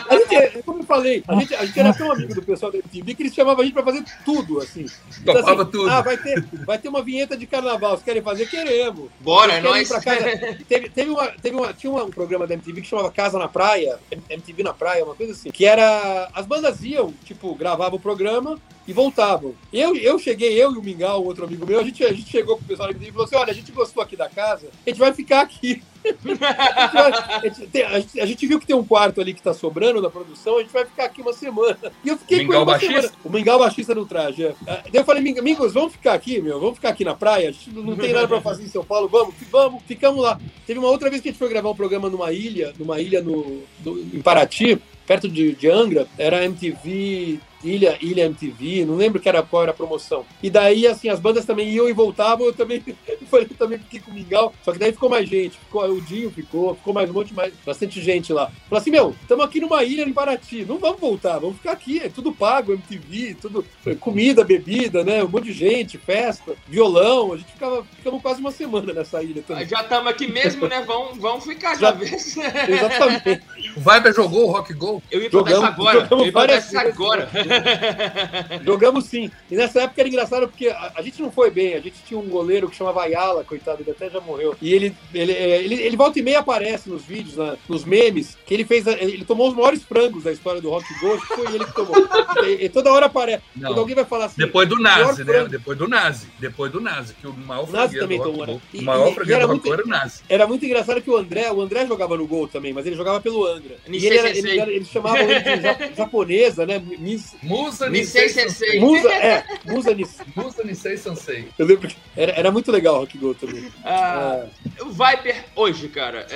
a, gente, a gente, como eu falei, a gente, a gente era tão amigo do pessoal da MTV que eles chamavam a gente pra fazer tudo, assim. Então, assim, tudo. Ah, vai ter, vai ter uma vinheta de carnaval, vocês querem fazer? Queremos. Bora, é nóis. teve, teve, uma, teve uma, tinha um programa da MTV que chamava Casa na Praia, MTV na Praia, uma coisa assim, que era. As bandas iam, tipo, gravavam o programa e voltavam. Eu, eu cheguei, eu e o Mingau, outro amigo meu, a gente, a gente chegou pro pessoal e falou assim: olha, a gente gostou aqui da casa, a gente vai ficar aqui. a, gente, a, gente, a, gente, viu que tem um quarto ali que tá sobrando da produção, a gente vai ficar aqui uma semana. E eu fiquei Mingau com ele uma semana. O Mingau baixista no traje. É. Daí eu falei, amigos, vamos ficar aqui, meu, vamos ficar aqui na praia, a gente não tem nada pra fazer em São Paulo, vamos, vamos, ficamos lá. Teve uma outra vez que a gente foi gravar um programa numa ilha, numa ilha no, no em Paraty, perto de, de Angra, era MTV Ilha, Ilha MTV, não lembro que era, qual era a promoção. E daí, assim, as bandas também iam e voltavam, eu também, (laughs) eu também fiquei com o Mingau, só que daí ficou mais gente, ficou, o Dinho ficou, ficou mais um monte, mais, bastante gente lá. Falei assim, meu, estamos aqui numa ilha em Paraty, não vamos voltar, vamos ficar aqui, é tudo pago, MTV, tudo, comida, bebida, né, um monte de gente, festa, violão, a gente ficava, ficamos quase uma semana nessa ilha também. Já estamos aqui mesmo, né, vamos, vamos ficar já. vez. (laughs) Exatamente. O Viber jogou o Rock Go? Eu ia isso agora, eu ia agora. (laughs) Jogamos sim. E nessa época era engraçado porque a, a, gente não foi bem. A gente tinha um goleiro que chamava Ayala, coitado, ele até já morreu. E ele, ele, é, ele, ele volta e meia aparece nos vídeos, na, nos memes, que ele fez. Ele tomou os maiores frangos da história do Rock Ghost, foi ele que tomou. E, e toda hora aparece. Não. Quando alguém vai falar assim. Depois do Nazi, né? Frango. Depois do Nazi. Depois do Nazi, que o maior Nazi também tomou, né? O maior freguês do Rock era o Nazi. Era muito engraçado que o André, o André jogava no gol também, mas ele jogava pelo Angra. E ele, era, ele, ele chamava ele de (laughs) japonesa, né? Miss Musa Nisei Sensei. Musa, é, Musa Nisei. Musa Nisei Sansei. Eu lembro que era, era muito legal o Rock Go também. Ah, É. o Viper hoje, cara,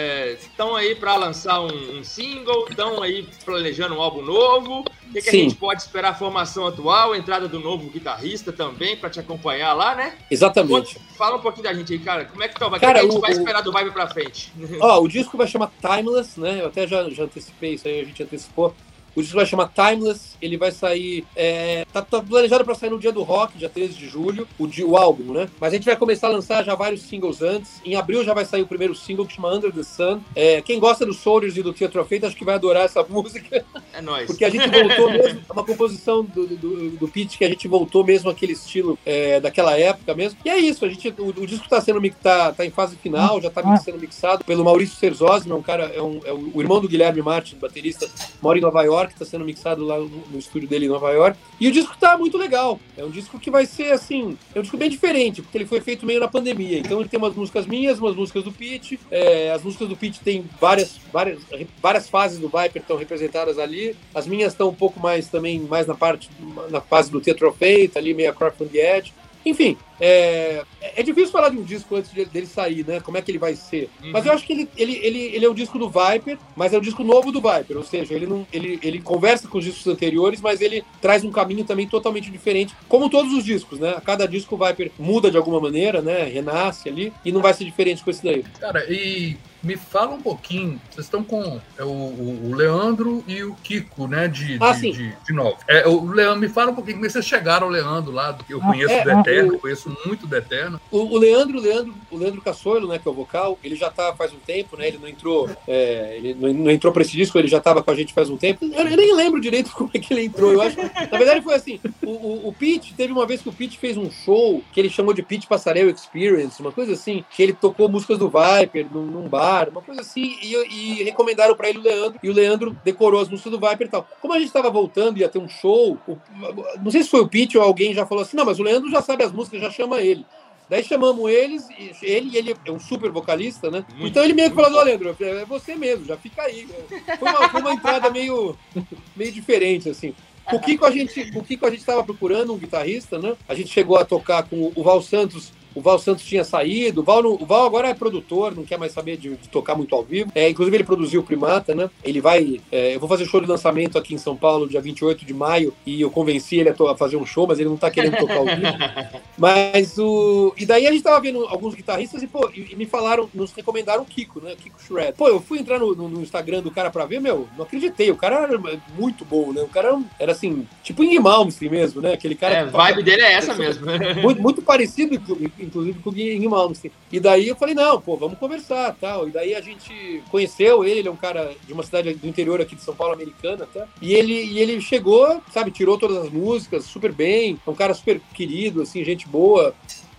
estão aí pra lançar um, um single, estão aí planejando um álbum novo. O que, que a gente pode esperar? A formação atual, a entrada do novo guitarrista também, pra te acompanhar lá, né? Exatamente. Fala um pouquinho da gente aí, cara. Como é que tá? o Viper? Cara, o que a gente o- vai o- esperar do Viper pra frente? Ó, o disco vai chamar Timeless, né? Eu até já, já antecipei isso aí, a gente antecipou. O disco vai chamar Timeless, ele vai sair. é, tá, tá planejado para sair no dia do rock, dia 13 de julho, o, o álbum, né? Mas a gente vai começar a lançar já vários singles antes. Em abril já vai sair o primeiro single que chama Under the Sun. É, quem gosta do Soldiers e do Theatre of Fate acho que vai adorar essa (laughs) música. É nóis. Porque a gente voltou mesmo, é uma composição do, do, do Pete que a gente voltou mesmo aquele estilo é, daquela época mesmo. E é isso, a gente, o, o disco está sendo tá, tá em fase final, já está sendo mixado pelo Maurício Serzosma, um cara, é, um, é o o irmão do Guilherme Martin, baterista, mora em Nova York, está sendo mixado lá no, no estúdio dele em Nova York. E o disco tá muito legal. É um disco que vai ser assim, é um disco bem diferente, porque ele foi feito meio na pandemia. Então ele tem umas músicas minhas, umas músicas do Pete. é, as músicas do Pete tem várias, várias, várias fases do Viper estão representadas ali. As minhas estão um pouco mais também mais na parte na fase do Theatre of Fate, ali meio a Craft on the Edge. Enfim, é, é difícil falar de um disco antes de- dele sair, né? Como é que ele vai ser. Uhum. Mas eu acho que ele, ele, ele, ele é um disco do Viper, mas é um disco novo do Viper. Ou seja, ele, não, ele, ele conversa com os discos anteriores, mas ele traz um caminho também totalmente diferente. Como todos os discos, né? A cada disco o Viper muda de alguma maneira, né? Renasce ali, e não vai ser diferente com esse daí. Cara, e me fala um pouquinho. Vocês estão com é, o, o- o Leandro e o Kiko, né? De, Ah, de, sim. de, de novo. É, o Leandro, me fala um pouquinho como é que vocês chegaram ao Leandro lá, do que eu conheço é, do Eterno, o- conheço muito do Eterno. O, o Leandro, o Leandro, o Leandro Cassoilo, né, que é o vocal, ele já tá faz um tempo, né? Ele não entrou, é, ele não, não entrou para esse disco, ele já tava com a gente faz um tempo. Eu, eu nem lembro direito (laughs) como é que ele entrou. Eu acho, na verdade foi assim. O, o, o Pete teve uma vez que o Pete fez um show que ele chamou de Pete Passarel Experience, uma coisa assim, que ele tocou músicas do Viper num, num bar, uma coisa assim, e, e recomendaram para ele o Leandro, e o Leandro decorou as músicas do Viper e tal. Como a gente tava voltando, ia ter um show, o- não sei se foi o Pete ou alguém já falou assim, não, mas o Leandro já sabe as músicas, já chama ele. Daí chamamos eles, ele, ele é um super vocalista, né? Muito, então ele meio que falou, "Ô, Leandro, é você mesmo, já fica aí. Foi uma, foi uma entrada meio, meio diferente, assim. O Kiko a gente, o Kiko a gente estava procurando um guitarrista, né? A gente chegou a tocar com o Val Santos. O Val Santos tinha saído. O Val, não- o Val agora é produtor, não quer mais saber de, de tocar muito ao vivo. É, inclusive, ele produziu o Primata, né? Ele vai. é, eu vou fazer show de lançamento aqui em São Paulo, dia 28 de maio, e eu convenci ele a, a fazer um show, mas ele não tá querendo tocar ao vivo. (laughs) Mas o. E daí a gente tava vendo alguns guitarristas e, pô, e, e me falaram, nos recomendaram o Kiko, né? Kiko Shred. Pô, eu fui entrar no, no- no Instagram do cara pra ver, meu, não acreditei. O cara era muito bom, né? O cara era assim, tipo Ing Malmsteen mesmo, né? Aquele cara. É, a vibe dele é essa (laughs) mesmo. muito, muito parecido, inclusive, com o Ing Malmsteen. E daí eu falei, não, pô, vamos conversar tal. E daí a gente conheceu ele, ele é um cara de uma cidade do interior aqui de São Paulo, americana, tá? E ele, e ele chegou, sabe, tirou todas as músicas super bem, é um cara super querido, assim, gente boa.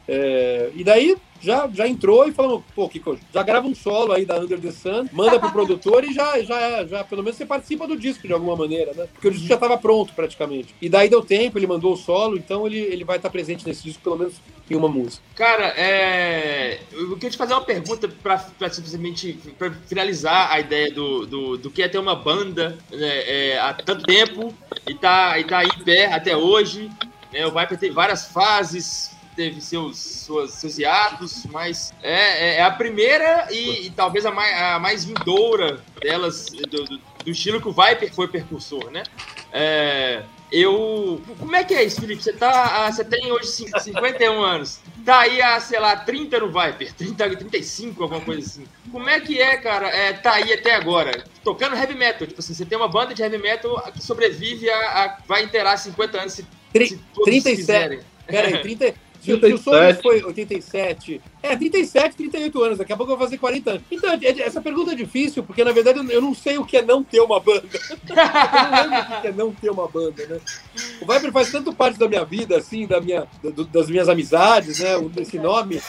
É, e daí já, já entrou e falou, pô, Kiko, já grava um solo aí da Under the Sun, manda pro produtor e já, já, já, pelo menos você participa do disco de alguma maneira, né? Porque o disco já estava pronto praticamente. E daí deu tempo, ele mandou o solo, então ele, ele vai estar presente nesse disco pelo menos em uma música. Cara, é... eu queria te fazer uma pergunta pra simplesmente pra finalizar a ideia do, do, do que é ter uma banda né, é, há tanto tempo e tá, e tá aí em pé até hoje. Né? O Viper teve várias fases, teve seus, suas, seus hiatos, mas é, é- é a primeira e, e talvez a mais, a mais vindoura delas, do, do- do estilo que o Viper foi percursor, né? É, eu. Como é que é isso, Felipe? Você, tá, ah, você tem hoje cin- 51 anos. Tá aí há, sei lá, 30 no Viper, 30, 35, alguma coisa assim. Como é que é, cara, é, tá aí até agora? Tocando heavy metal. Tipo assim, você tem uma banda de heavy metal que sobrevive a. a- vai inteirar 50 anos se, Tri- se todos 37. quiserem. Pera aí, 30. Se o 37. se o Soldiers foi 87. É, 37, 38 anos. Daqui a pouco eu vou fazer 40 anos. Então, é- essa pergunta é difícil, porque na verdade eu não sei o que é não ter uma banda. (laughs) Eu não lembro o que é não ter uma banda, né? O Viper faz tanto parte da minha vida, assim, da minha, do- das minhas amizades, né? Esse nome.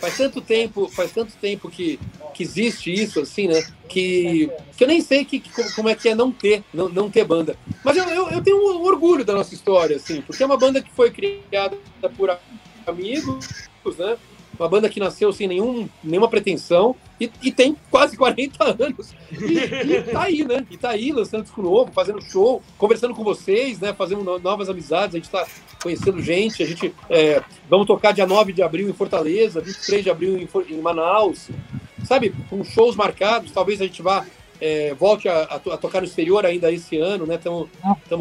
Faz tanto tempo, faz tanto tempo que, que existe isso, assim, né? Que, que eu nem sei que, que- como- é que é não ter, não, não ter banda. Mas eu, eu, eu tenho um orgulho da nossa história, assim, porque é uma banda que foi criada por amigos, né? Uma banda que nasceu sem nenhum, nenhuma pretensão e, e tem quase (laughs) 40 anos. E, e tá aí, né? E tá aí lançando disco novo, fazendo show, conversando com vocês, né? Fazendo novas amizades. A gente tá conhecendo gente. A gente é, vamos tocar dia 9 de abril em Fortaleza, 23 de abril em, em Manaus. Sabe, com shows marcados, talvez a gente vá é, volte a, a, tocar no exterior ainda esse ano, né? Estamos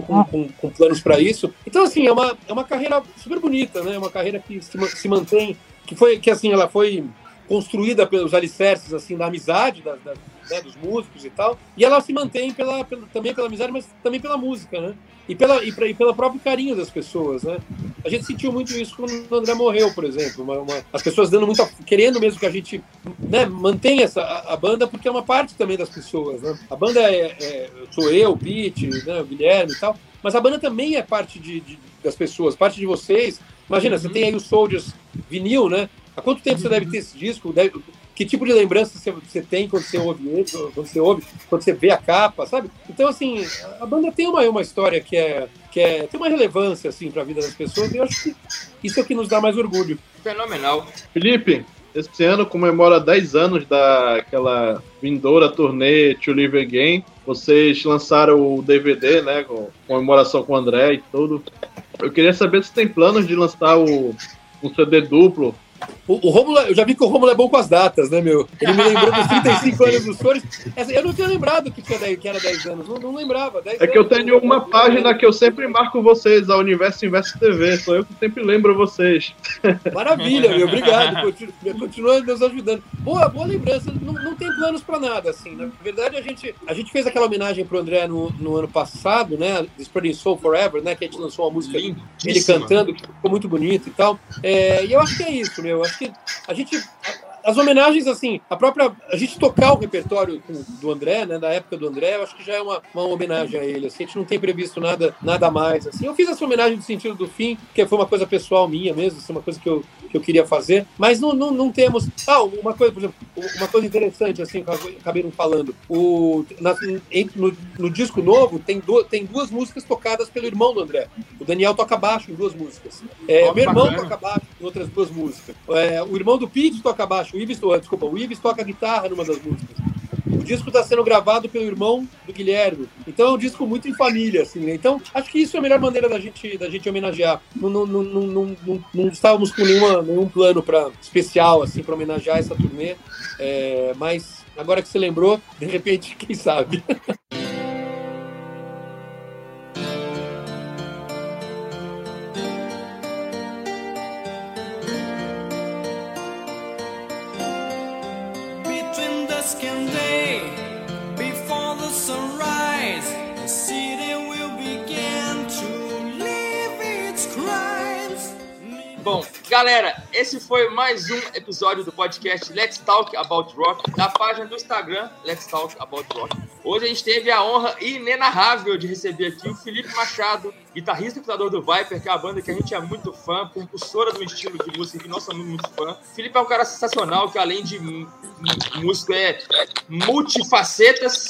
com, com, com, planos para isso. Então, assim, é uma, é uma carreira super bonita, né? É uma carreira que se, se mantém, que foi, que assim, ela foi construída pelos alicerces, assim, da amizade da, da, né, dos músicos e tal, e ela se mantém pela, pela, também pela amizade, mas também pela música, né? E, pela, e, pra, e pelo próprio carinho das pessoas, né? A gente sentiu muito isso quando o André morreu, por exemplo. Uma, uma, as pessoas dando muito. querendo mesmo que a gente né, mantenha essa, a, a, banda, porque é uma parte também das pessoas, né? A banda é, é sou eu, o Pete, né, o Guilherme e tal, mas a banda também é parte de, de das pessoas, parte de vocês. Imagina, uhum. você tem aí o Soldiers vinil, né? Há quanto tempo você deve ter esse disco? Deve, que tipo de lembrança você, você tem quando você ouve ele, quando você ouve, quando você vê a capa, sabe? Então, assim, a banda tem uma, uma história que é, que é tem uma relevância, assim, para a vida das pessoas, e eu acho que isso é o que nos dá mais orgulho. Fenomenal. Felipe, esse ano comemora 10 anos daquela vindoura turnê To Live Again. Vocês lançaram o DVD, né, com comemoração com o André e tudo. Eu queria saber se tem planos de lançar o, um CD duplo o, o Romulo, eu já vi que o Romulo é bom com as datas, né, meu? Ele me lembrou dos 35 anos dos Flores. Eu não tinha lembrado que, tinha 10, que era 10 anos, não, não lembrava. 10 é que eu tenho uma página que eu sempre marco vocês, a Universo Inverso TV. Sou eu que sempre lembro vocês. (laughs) Maravilha, meu, obrigado. Continua, continua nos ajudando. Boa, boa lembrança. Não, não tem planos para nada, assim. Né? Na verdade, a gente, a gente fez aquela homenagem pro André no, no ano passado, né? Spreading Soul Forever, né? Que a gente lançou uma música ele cantando, que ficou muito bonito e tal. É, e eu acho que é isso, meu. Eu acho que a gente as homenagens, assim, a própria. A gente tocar o repertório do André, né? Da época do André, eu acho que já é uma, uma homenagem a ele. Assim, a gente não tem previsto nada, nada mais. Assim. Eu fiz essa homenagem no sentido do fim, que foi uma coisa pessoal minha mesmo, assim, uma coisa que eu, que eu queria fazer. Mas não, não, não temos. Ah, uma coisa, por exemplo, uma coisa interessante, assim, que acabei não falando. O, na, no, no, disco novo tem, do, tem duas músicas tocadas pelo irmão do André. O Daniel toca baixo em duas músicas. É, meu irmão toca baixo em outras duas músicas. É, o irmão do Pete toca baixo o Ives, desculpa, o Ives toca guitarra numa das músicas. O disco está sendo gravado pelo irmão do Guilherme. Então é um disco muito em família, assim, né? Então, acho que isso é a melhor maneira da gente, da gente homenagear. Não, não, não, não, não, não estávamos com nenhuma, nenhum plano para especial, assim, para homenagear essa turnê. É, mas agora que você lembrou, de repente, quem sabe? (laughs) Bom, galera, esse foi mais um episódio do podcast Let's Talk About Rock, da página do Instagram Let's Talk About Rock. Hoje a gente teve a honra inenarrável de receber aqui o Felipe Machado, guitarrista e fundador do Viper, que é uma banda que a gente é muito fã, percussora do estilo de música que nós somos muito fã. Felipe é um cara sensacional, que além de músico é multifacetas.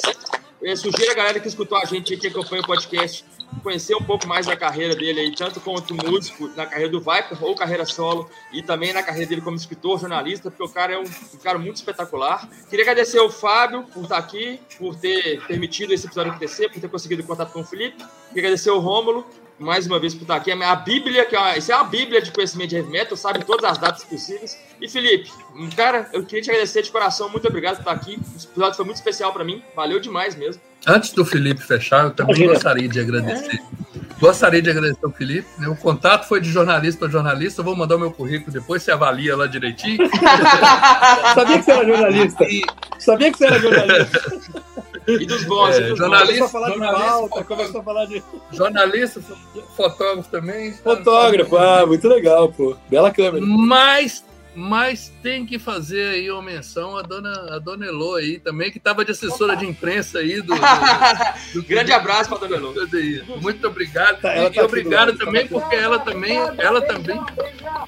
Eu sugiro a galera que escutou a gente aqui, que acompanha o podcast, conhecer um pouco mais da carreira dele aí, tanto como músico na carreira do Viper ou carreira solo, e também na carreira dele como escritor, jornalista, porque o cara é um, um cara muito espetacular. Queria agradecer ao Fábio por estar aqui, por ter permitido esse episódio acontecer, por ter conseguido contato com o Felipe. Queria agradecer ao Rômulo, mais uma vez por estar aqui. A Bíblia, que é uma, isso é uma Bíblia de conhecimento de heavy metal, sabe todas as datas possíveis. E Felipe, cara, eu queria te agradecer de coração, muito obrigado por estar aqui. Esse episódio foi muito especial para mim, valeu demais mesmo. Antes do Felipe fechar, eu também gostaria de agradecer. Gostaria de agradecer ao Felipe. Né? O contato foi de jornalista para jornalista. Eu vou mandar o meu currículo depois, você avalia lá direitinho. (laughs) Sabia que você era jornalista. E... Sabia que você era jornalista. (laughs) E dos bons. É, jornalista, falar jornalista, de pauta, a falar de. Jornalista, fotógrafo também. Fotógrafo, ah, muito legal, pô. Bela câmera. Mas mas tem que fazer aí uma menção à dona, a dona Elô aí também, que estava de assessora Opa. de imprensa aí do. do, (laughs) do Grande abraço para dona Elô. Muito obrigado. Tá, e tá obrigado também, porque ela também. Ela também. Tá,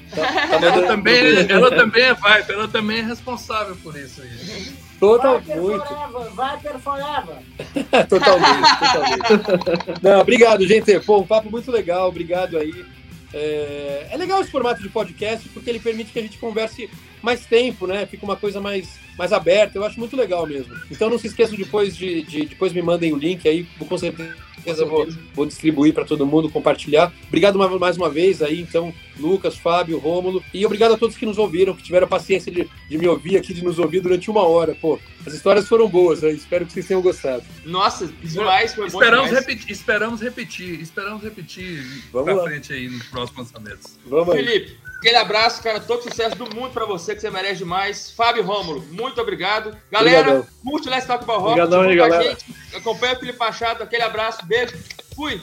ela, também ela também é vibe, ela também é responsável por isso aí. Total, muito. Viper forever. (laughs) totalmente, totalmente. Não, obrigado, gente. Pô, um papo muito legal. Obrigado aí É, é legal esse formato de podcast porque ele permite que a gente converse mais tempo, né? Fica uma coisa mais, mais aberta. Eu acho muito legal mesmo. Então não se esqueçam depois de, de depois me mandem o link aí, com certeza certeza vou, vou distribuir para todo mundo, compartilhar. Obrigado mais uma vez aí, então, Lucas, Fábio, Rômulo. E obrigado a todos que nos ouviram, que tiveram a paciência de, de me ouvir aqui, de nos ouvir durante uma hora. Pô, as histórias foram boas, né? espero que vocês tenham gostado. Nossa, demais, foi esperamos bom. Repetir, esperamos repetir, esperamos repetir Vamos pra lá. frente aí nos próximos lançamentos. Vamos aí. Aquele abraço, cara, todo sucesso do mundo pra você, que você merece demais. Fábio Rômulo, muito obrigado. Galera, Obrigadão. curte Let's Talk About Rock. Obrigadão aí, galera. Acompanha o Felipe Machado, aquele abraço, beijo. Fui!